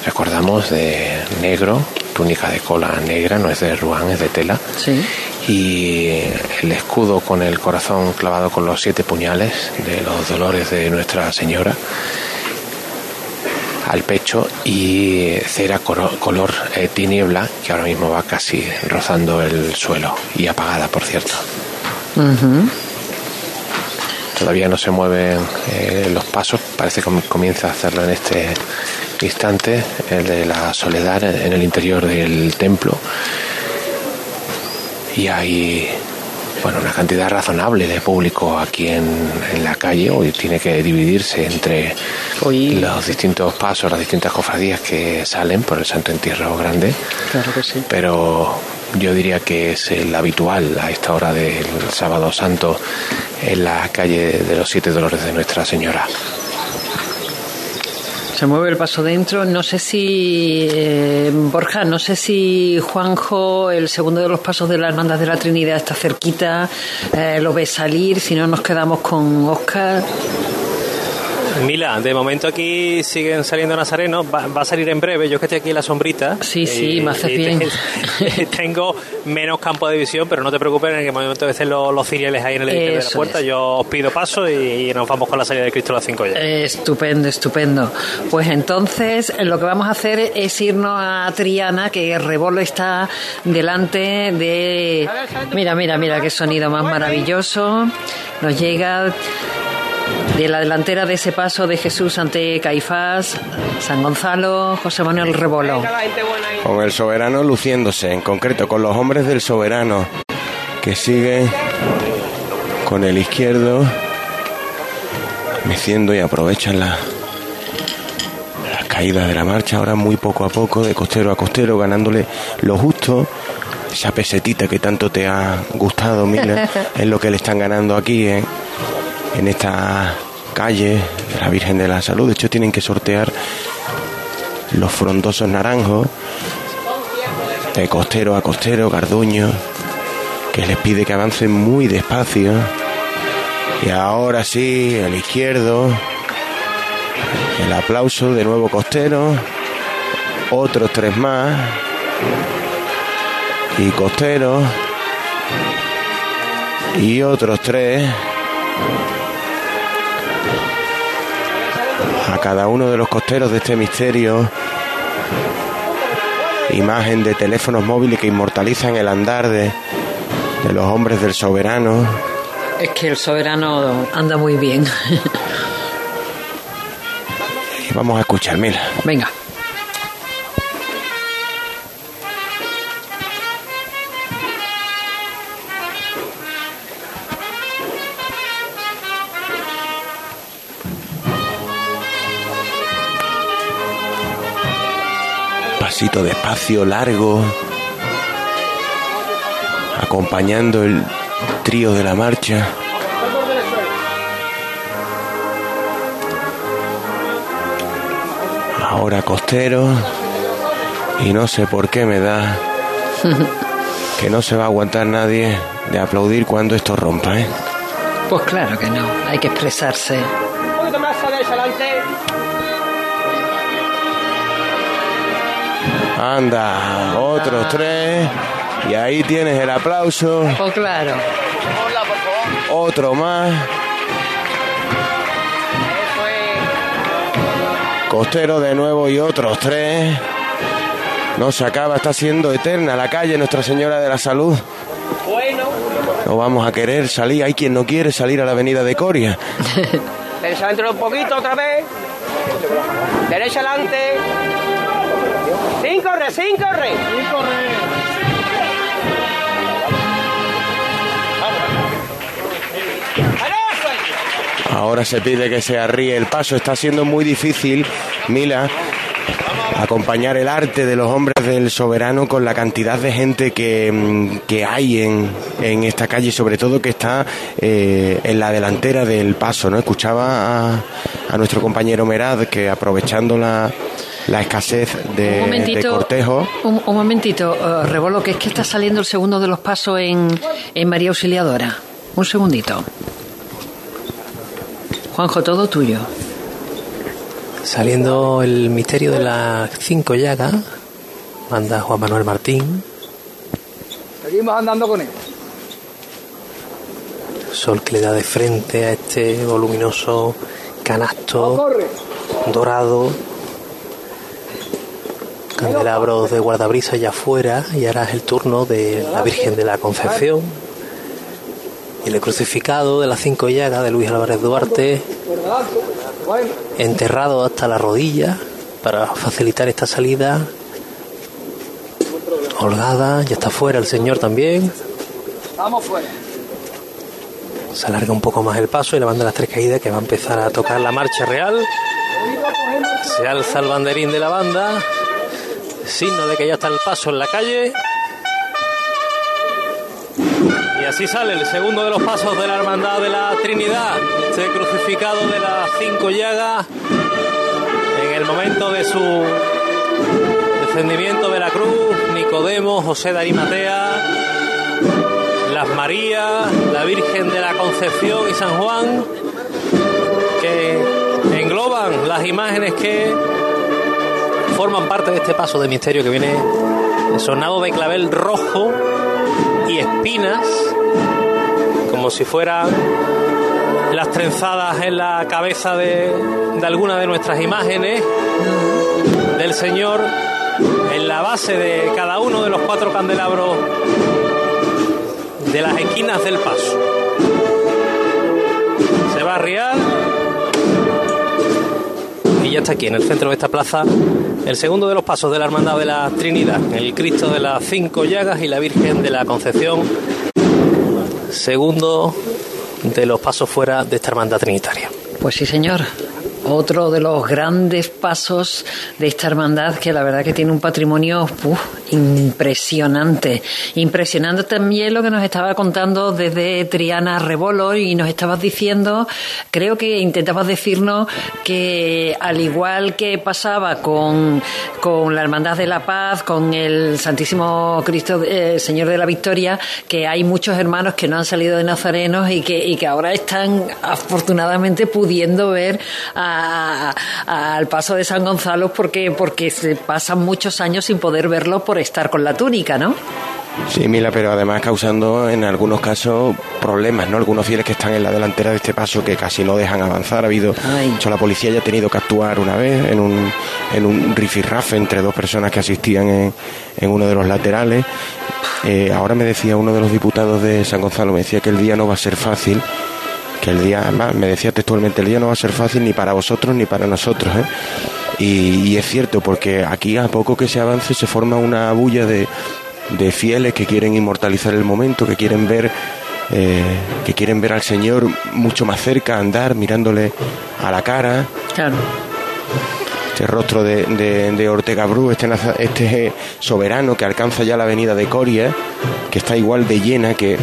Recordamos de negro, túnica de cola negra, no es de ruán, es de tela. Sí. Y el escudo con el corazón clavado con los siete puñales de los dolores de Nuestra Señora al pecho y cera color eh, tiniebla que ahora mismo va casi rozando el suelo y apagada, por cierto. Uh -huh. Todavía no se mueven eh, los pasos, parece que comienza a hacerlo en este instante, el de la soledad en el interior del templo. Y hay bueno, una cantidad razonable de público aquí en, en la calle. Hoy tiene que dividirse entre Hoy... los distintos pasos, las distintas cofradías que salen por el Santo Entierro Grande. Claro que sí. Pero yo diría que es el habitual a esta hora del sábado santo en la calle de los Siete Dolores de Nuestra Señora. Se mueve el paso dentro. No sé si, eh, Borja, no sé si Juanjo, el segundo de los pasos de la Hermandad de la Trinidad, está cerquita, eh, lo ve salir, si no nos quedamos con Oscar. Mila, de momento aquí siguen saliendo nazarenos, va, va, a salir en breve, yo que estoy aquí en la sombrita. Sí, sí, me hace bien. tengo menos campo de visión, pero no te preocupes, en el momento de hacer los, los ciriales ahí en el edificio de la puerta, yo os pido paso y, nos vamos con la salida de Cristo a las 5 ya. Estupendo, estupendo. Pues entonces lo que vamos a hacer es irnos a Triana, que Rebolo está delante de... Mira, mira, mira, qué sonido más maravilloso. Nos llega de la delantera de ese paso de Jesús ante Caifás, San Gonzalo, José Manuel Rebolo. Con el soberano luciéndose, en concreto con los hombres del soberano, que sigue con el izquierdo, meciendo y aprovechan la, la caída de la marcha, ahora muy poco a poco, de costero a costero, ganándole lo justo. Esa pesetita que tanto te ha gustado, Mila, es lo que le están ganando aquí, ¿eh? En esta calle de la Virgen de la Salud. De hecho, tienen que sortear los frondosos naranjos de costero a costero, Garduño, que les pide que avancen muy despacio. Y ahora sí, el izquierdo, el aplauso de nuevo costero, otros tres más, y costero, y otros tres. A cada uno de los costeros de este misterio. Imagen de teléfonos móviles que inmortalizan el andar de, de los hombres del soberano. Es que el soberano anda muy bien. vamos a escuchar, mira. Venga. Pasito despacio, largo, acompañando el trío de la marcha. Ahora costero y no sé por qué me da que no se va a aguantar nadie de aplaudir cuando esto rompa, ¿eh? Pues claro que no, hay que expresarse. Un poquito más adelante. Anda, otros tres. Y ahí tienes el aplauso. Pues claro. Otro más. Costero de nuevo y otros tres. No se acaba, está siendo eterna la calle Nuestra Señora de la Salud. Bueno. No vamos a querer salir. Hay quien no quiere salir a la avenida de Coria. Derecha adelante un poquito otra vez. Derecha adelante. Sin correr, sin correr. Sin correr. Ahora se pide que se arríe el paso. Está siendo muy difícil, Mila, acompañar el arte de los hombres del soberano con la cantidad de gente que, que hay en, en, esta calle, sobre todo que está eh, en la delantera del paso. ¿no? Escuchaba a, a nuestro compañero Merad que aprovechando la, la escasez de, un de cortejo. Un, un momentito, uh, Rebolo, que es que está saliendo el segundo de los pasos en, en María Auxiliadora. Un segundito. Juanjo, todo tuyo. Saliendo el misterio de las cinco llagas, manda Juan Manuel Martín. Seguimos andando con él. Sol que le da de frente a este voluminoso canasto dorado. Candelabros de guardabrisa allá afuera y ahora es el turno de la Virgen de la Concepción. Y el crucificado de las cinco llagas de Luis Álvarez Duarte, enterrado hasta la rodilla para facilitar esta salida. Holgada, ya está fuera el señor también. Vamos fuera. Se alarga un poco más el paso y la banda de las tres caídas que va a empezar a tocar la marcha real. Se alza el banderín de la banda, signo de que ya está el paso en la calle. Y así sale el segundo de los pasos de la Hermandad de la Trinidad, este crucificado de las cinco llagas en el momento de su descendimiento de la cruz, Nicodemo, José de Arimatea, las Marías, la Virgen de la Concepción y San Juan, que engloban las imágenes que forman parte de este paso de misterio que viene sonado de clavel rojo y espinas, como si fueran las trenzadas en la cabeza de, de alguna de nuestras imágenes del Señor en la base de cada uno de los cuatro candelabros de las esquinas del paso. Se va a riar y ya está aquí en el centro de esta plaza el segundo de los pasos de la Hermandad de la Trinidad, el Cristo de las Cinco Llagas y la Virgen de la Concepción, segundo de los pasos fuera de esta Hermandad Trinitaria. Pues sí, señor otro de los grandes pasos de esta hermandad que la verdad que tiene un patrimonio impresionante. Impresionante también lo que nos estaba contando desde Triana Rebolo y nos estabas diciendo, creo que intentabas decirnos que al igual que pasaba con, con la Hermandad de la Paz, con el Santísimo Cristo eh, Señor de la Victoria, que hay muchos hermanos que no han salido de Nazarenos y que, y que ahora están afortunadamente pudiendo ver a al paso de San Gonzalo porque, porque se pasan muchos años sin poder verlo por estar con la túnica, ¿no? Sí, Mila, pero además causando en algunos casos problemas, ¿no? Algunos fieles que están en la delantera de este paso que casi no dejan avanzar. Ha habido, hecho, la policía ya ha tenido que actuar una vez en un, en un rifirrafe entre dos personas que asistían en, en uno de los laterales. Eh, ahora me decía uno de los diputados de San Gonzalo, me decía que el día no va a ser fácil que el día, además, me decía textualmente, el día no va a ser fácil ni para vosotros ni para nosotros. ¿eh? Y, es cierto, porque aquí a poco que se avance se forma una bulla de, de fieles que quieren inmortalizar el momento, que quieren ver eh, que quieren ver al Señor mucho más cerca, andar mirándole a la cara. Claro. Este rostro de, de, Ortega Bru, este, este soberano que alcanza ya la avenida de Coria, que está igual de llena que,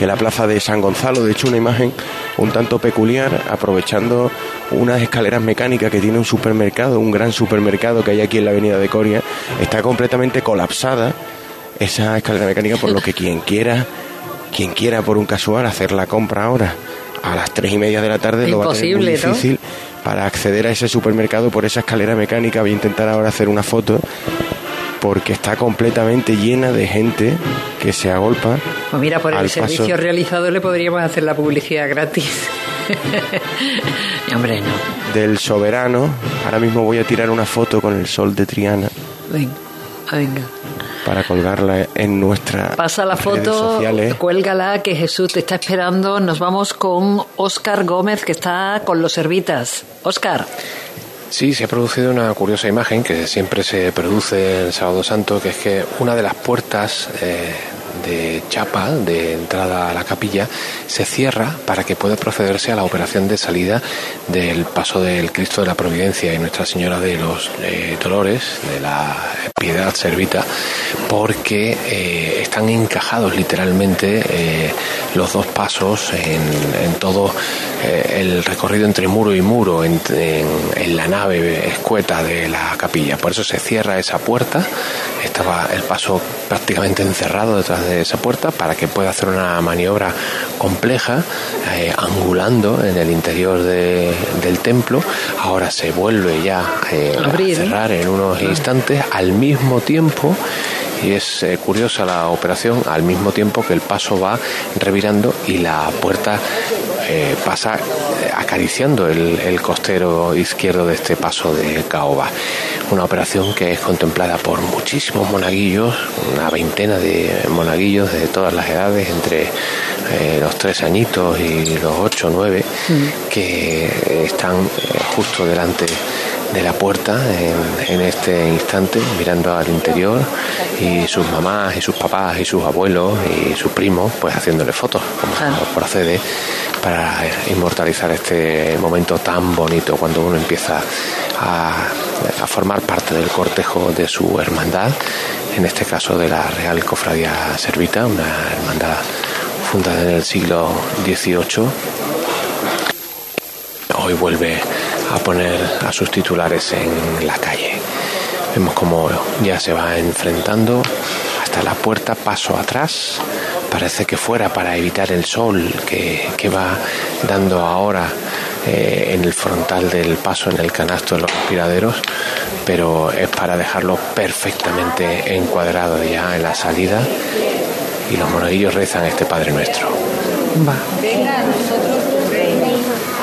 que la plaza de San Gonzalo, de hecho una imagen un tanto peculiar, aprovechando unas escaleras mecánicas que tiene un supermercado, un gran supermercado que hay aquí en la avenida de Coria, está completamente colapsada esa escalera mecánica, por lo que quien quiera, quien quiera por un casual hacer la compra ahora a las tres y media de la tarde lo va a tener muy difícil para acceder a ese supermercado por esa escalera mecánica. Voy a intentar ahora hacer una foto porque está completamente llena de gente que se agolpa. Pues mira, por el servicio realizado le podríamos hacer la publicidad gratis. hombre, no. Del soberano. Ahora mismo voy a tirar una foto con el sol de Triana. Venga, venga. Para colgarla en nuestra. Pasa la foto, sociales. cuélgala, que Jesús te está esperando. Nos vamos con Óscar Gómez, que está con los servitas. Óscar. Sí, se ha producido una curiosa imagen que siempre se produce el Sábado Santo, que es que una de las puertas eh, de chapa de entrada a la capilla se cierra para que pueda procederse a la operación de salida del paso del Cristo de la Providencia y Nuestra Señora de los eh, Dolores, de la Piedad Servita, porque eh, están encajados literalmente eh, los dos pasos en, todo el recorrido entre muro y muro, en, en la nave escueta de la capilla. Por eso se cierra esa puerta, estaba el paso prácticamente encerrado detrás de de esa puerta para que pueda hacer una maniobra compleja, eh, angulando en el interior del templo. Ahora se vuelve ya eh, a cerrar en unos instantes al mismo tiempo y es eh, curiosa la operación al mismo tiempo que el paso va revirando y la puerta eh, pasa eh, acariciando el, costero izquierdo de este paso de caoba. Una operación que es contemplada por muchísimos monaguillos, una veintena de monaguillos de todas las edades, entre los tres añitos y los ocho o nueve, mm. que están justo delante de la puerta en, este instante, mirando al interior, y sus mamás y sus papás y sus abuelos y sus primos, pues haciéndole fotos, como procede, para inmortalizar este momento tan bonito cuando uno empieza a, formar parte del cortejo de su hermandad, en este caso de la Real Cofradía Servita, una hermandad fundada en el siglo XVIII hoy vuelve a poner a sus titulares en la calle. Vemos como ya se va enfrentando hasta la puerta, paso atrás. Parece que fuera para evitar el sol que, que va dando ahora eh, en el frontal del paso, en el canasto de los respiraderos, pero es para dejarlo perfectamente encuadrado ya en la salida. Y los monaguillos rezan este Padre Nuestro. Va. Venga nosotros tu reino.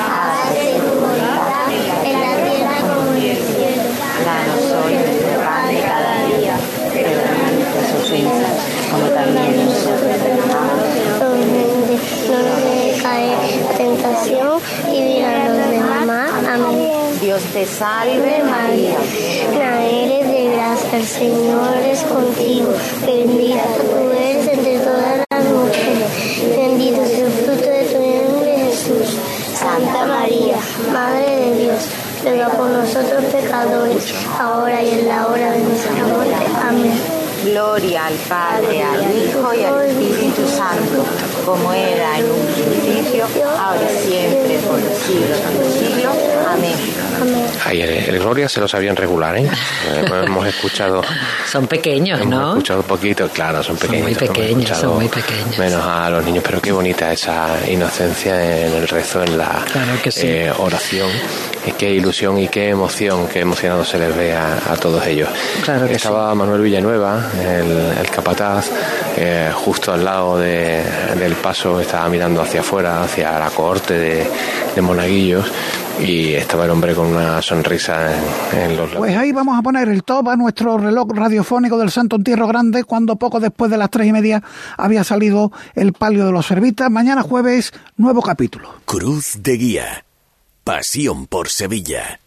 Hágase tu voluntad en la tierra como en el cielo. Danos hoy nuestro pan de cada día. Perdona nuestras ofensas, como también nosotros perdonamos. No nos dejes caer en tentación y líbranos de mal. Amén. Te salve María. Llena eres de gracia, el Señor es contigo. Bendita tú eres entre todas las mujeres. Bendito es el fruto de tu vientre, Jesús. Santa María, Madre de Dios, ruega por nosotros pecadores, ahora y en la hora de nuestra muerte. Amén. Gloria al Padre, al Hijo y al Espíritu Santo, como era en un principio, ahora y siempre, por los siglos de los siglos. Amén. Ahí el, el Gloria se lo sabían regular, ¿eh? Eh, pues hemos escuchado, Son pequeños, hemos ¿no? escuchado poquito, claro, son pequeños. muy pequeños, son muy pequeños. Menos a los niños, pero qué bonita esa inocencia en el rezo, en la Claro que sí. eh, oración. Y qué ilusión y qué emoción, qué emocionado se les ve a, a todos ellos. Claro que Estaba Manuel Villanueva, el, el capataz, eh, justo al lado de- del paso, estaba mirando hacia afuera, hacia la cohorte de, de monaguillos, y estaba el hombre con una sonrisa en, en los labios. Pues ahí vamos a poner el top a nuestro reloj radiofónico del Santo Entierro Grande cuando poco después de las tres y media había salido el palio de los servitas. Mañana jueves, nuevo capítulo. Cruz de Guía. Pasión por Sevilla.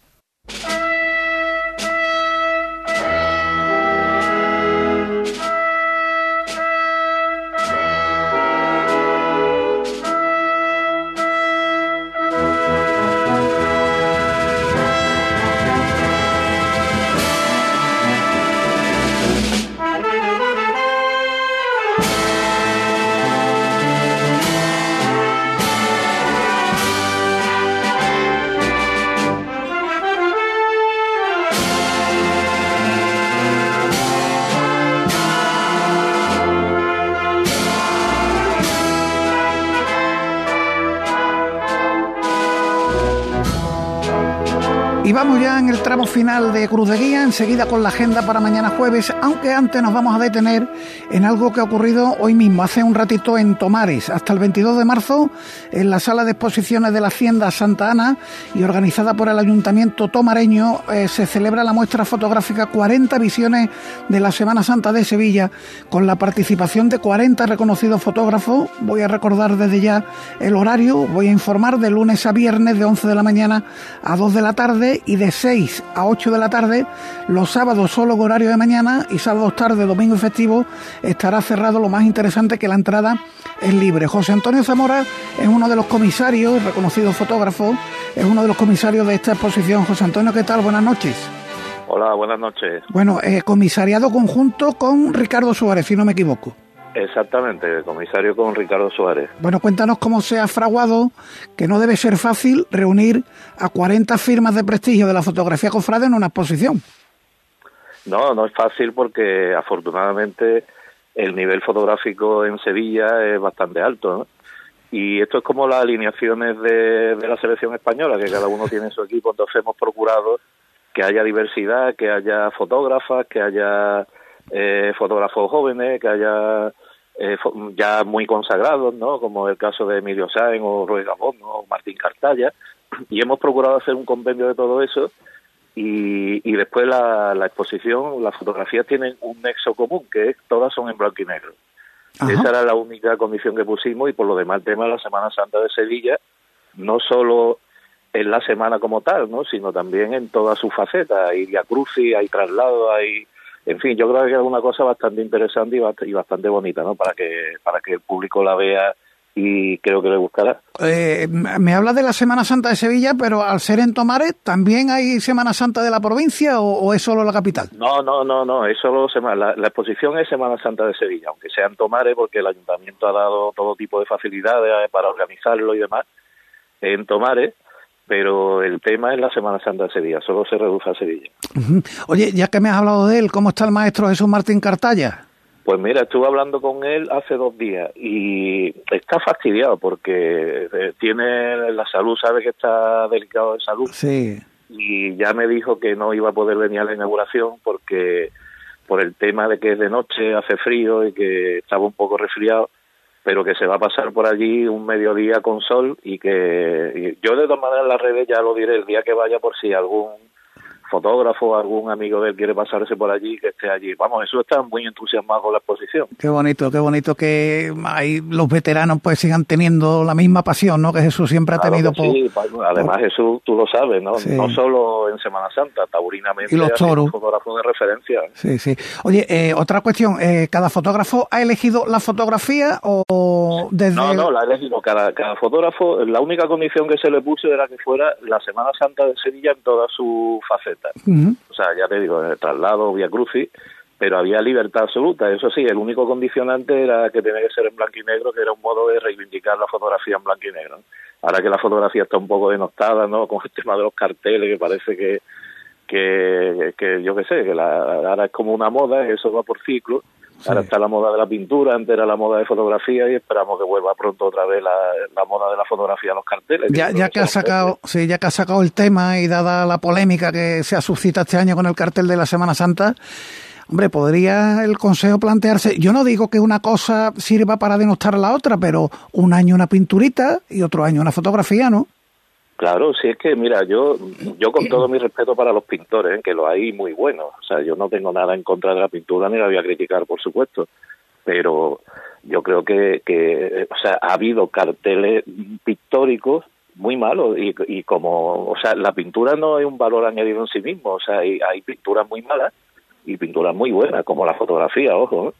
Y vamos ya en el tramo final de Cruz de Guía, enseguida con la agenda para mañana jueves, aunque antes nos vamos a detener en algo que ha ocurrido hoy mismo, hace un ratito en Tomares, hasta el 22 de marzo, en la sala de exposiciones de la Hacienda Santa Ana y organizada por el Ayuntamiento tomareño, eh, se celebra la muestra fotográfica 40 visiones de la Semana Santa de Sevilla, con la participación de 40 reconocidos fotógrafos. Voy a recordar desde ya el horario, voy a informar de lunes a viernes de 11 de la mañana a 2 de la tarde y de 6 a 8 de la tarde. Los sábados solo horario de mañana y sábados tarde, domingo y festivo estará cerrado. Lo más interesante que la entrada es libre. José Antonio Zamora es uno de los comisarios, reconocido fotógrafo, es uno de los comisarios de esta exposición. José Antonio, ¿qué tal? Buenas noches. Hola, buenas noches. Bueno, eh, comisariado conjunto con Ricardo Suárez, si no me equivoco. Exactamente, el comisario con Ricardo Suárez. Bueno, cuéntanos cómo se ha fraguado, que no debe ser fácil reunir a 40 firmas de prestigio de la fotografía cofrade en una exposición. No, no es fácil porque afortunadamente el nivel fotográfico en Sevilla es bastante alto, ¿no? Y esto es como las alineaciones de, de la selección española, que cada uno tiene su equipo, entonces hemos procurado que haya diversidad, que haya fotógrafas, que haya eh, fotógrafos jóvenes, que haya eh, ya muy consagrados, ¿no? Como el caso de Emilio Sáenz o Roy Gabón ¿no? o Martín Cartaya. Y hemos procurado hacer un compendio de todo eso y, y después la, la exposición, las fotografías tienen un nexo común, que es todas son en blanco y negro. Esa era la única condición que pusimos y por lo demás el tema de la Semana Santa de Sevilla, no solo en la semana como tal, ¿no? sino también en todas sus facetas. Hay via crucis, hay traslado, hay... En fin, yo creo que es una cosa bastante interesante y bast- y bastante bonita, ¿no? Para que, para que el público la vea y creo que le gustará. Eh, me habla de la Semana Santa de Sevilla, pero al ser en Tomares, ¿también hay Semana Santa de la provincia o, o es solo la capital? No, no, no, no, es solo la, la exposición es Semana Santa de Sevilla, aunque sea en Tomares, porque el ayuntamiento ha dado todo tipo de facilidades eh, para organizarlo y demás en Tomares, pero el tema es la Semana Santa de Sevilla, solo se reduce a Sevilla. Oye, ya que me has hablado de él, ¿cómo está el maestro Jesús Martín Cartaya? Pues mira, estuve hablando con él hace dos días y está fastidiado porque eh, tiene la salud, sabe que está delicado de salud Sí. y ya me dijo que no iba a poder venir a la inauguración porque por el tema de que es de noche, hace frío y que estaba un poco resfriado, pero que se va a pasar por allí un mediodía con sol y que yo de todas maneras las redes ya lo diré el día que vaya por si algún fotógrafo algún amigo de él quiere pasarse por allí que esté allí. Vamos, eso está muy entusiasmado con la exposición. Qué bonito, qué bonito que ahí los veteranos pues sigan teniendo la misma pasión, ¿no? Que Jesús siempre ha Claro tenido por... sí, además Jesús, tú lo sabes, ¿no? Sí. No solo en Semana Santa, taurinamente Y los ha toros. fotógrafo de referencia. Sí, sí. Oye, eh, otra cuestión, eh, ¿cada fotógrafo ha elegido la fotografía o desde... No, no, la elegido cada, cada fotógrafo. La única condición que se le puso era que fuera la Semana Santa de Sevilla en todas O sea, ya te digo, en el traslado, vía crucis, pero había libertad absoluta. Eso sí, el único condicionante era que tenía que ser en blanco y negro, que era un modo de reivindicar la fotografía en blanco y negro. Ahora que la fotografía está un poco denostada, ¿no? Con el tema de los carteles, que parece que, que, que yo qué sé, que la, ahora es como una moda, eso va por ciclo. Ahora está la moda de la pintura, antes era la moda de fotografía y esperamos que vuelva pronto otra vez la, la moda de la fotografía a los carteles. Ya, ya que ha son sacado, sí, ya que ha sacado el tema y dada la polémica que se ha suscitado este año con el cartel de la Semana Santa, hombre, podría el Consejo plantearse, yo no digo que una cosa sirva para denostar a la otra, pero un año una pinturita y otro año una fotografía, ¿no? Claro, sí es que, mira, yo, yo con todo mi respeto para los pintores, ¿eh? que los hay muy buenos, o sea, yo no tengo nada en contra de la pintura ni la voy a criticar, por supuesto, pero yo creo que, que o sea, ha habido carteles pictóricos muy malos y, y como, o sea, la pintura no es un valor añadido en sí mismo, o sea, hay, hay pinturas muy malas y pinturas muy buenas, como la fotografía, ojo, ¿eh?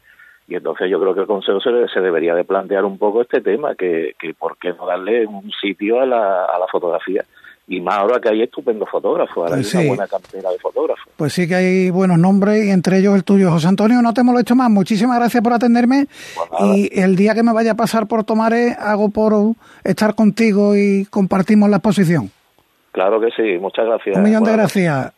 Y entonces yo creo que el Consejo se, se debería de plantear un poco este tema, que, que por qué no darle un sitio a la, a la fotografía. Y más ahora que hay estupendos fotógrafos, ahora Pues hay sí. una buena cantera de fotógrafos. Pues sí que hay buenos nombres y entre ellos el tuyo, José Antonio. No te molesto más. Muchísimas gracias por atenderme. y el día que me vaya a pasar por Tomares, hago por estar contigo y compartimos la exposición. Claro que sí, muchas gracias. Un millón de gracias.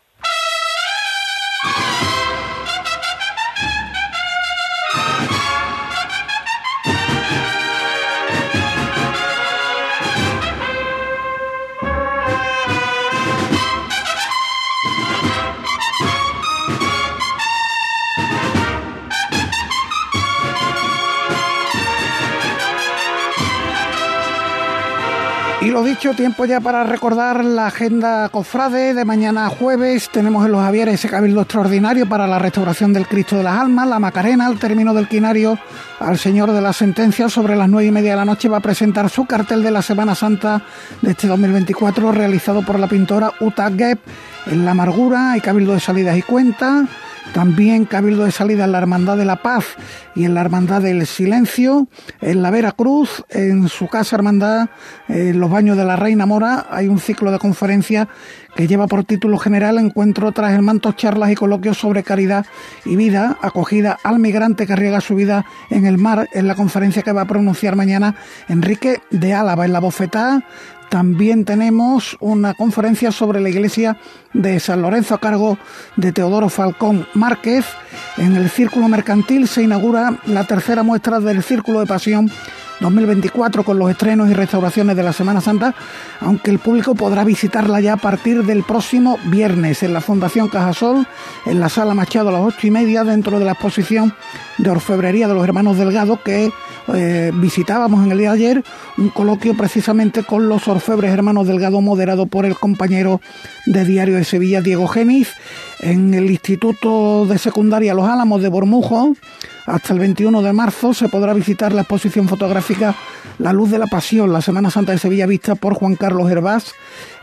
Dicho, tiempo ya para recordar la agenda cofrade de mañana jueves. Tenemos en los Javieres ese cabildo extraordinario para la restauración del Cristo de las Almas. La Macarena, al término del quinario, al señor de la sentencia, sobre las nueve y media de la noche va a presentar su cartel de la Semana Santa de este 2024, realizado por la pintora Uta Gep. En la amargura hay cabildo de salidas y cuentas. También cabildo de salida en la Hermandad de la Paz y en la Hermandad del Silencio. En la Veracruz, en su casa hermandad, en los baños de la Reina Mora, hay un ciclo de conferencias que lleva por título general Encuentro tras el manto, charlas y coloquios sobre caridad y vida, acogida al migrante que riega su vida en el mar, en la conferencia que va a pronunciar mañana Enrique de Álava, en la bofetada también tenemos una conferencia sobre la iglesia de San Lorenzo a cargo de Teodoro Falcón Márquez. En el Círculo Mercantil se inaugura la tercera muestra del Círculo de Pasión 2024 con los estrenos y restauraciones de la Semana Santa, aunque el público podrá visitarla ya a partir del próximo viernes en la Fundación Cajasol, en la Sala Machado a las ocho y media, dentro de la exposición de orfebrería de los hermanos Delgado que eh, visitábamos en el día de ayer, un coloquio precisamente con los orfebres hermanos Delgado, moderado por el compañero de Diario de Sevilla, Diego Genis, en el Instituto de Secundaria Los Álamos de Bormujo. Hasta el 21 de marzo se podrá visitar la exposición fotográfica La Luz de la Pasión, la Semana Santa de Sevilla vista por Juan Carlos Hervás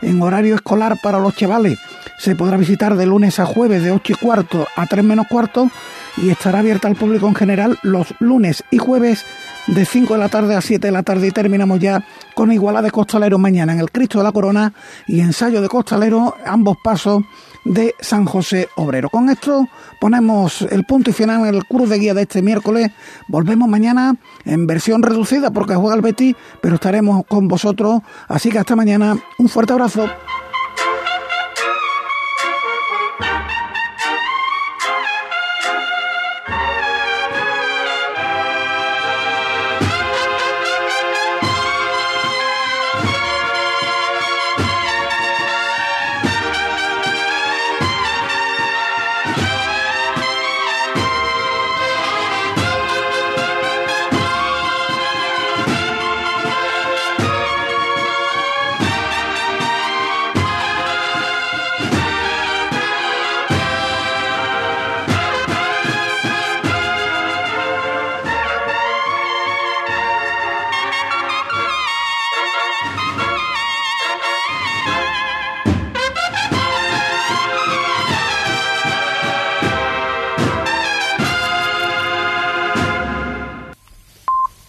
en horario escolar para los chavales. Se podrá visitar de lunes a jueves de 8 y cuarto a 3 menos cuarto y estará abierta al público en general los lunes y jueves de 5 de la tarde a 7 de la tarde y terminamos ya con Iguala de Costalero mañana en el Cristo de la Corona y ensayo de Costalero, ambos pasos de San José Obrero. Con esto ponemos el punto y final en el curso de guía de este miércoles. Volvemos mañana en versión reducida porque juega el Betty, pero estaremos con vosotros. Así que hasta mañana. Un fuerte abrazo.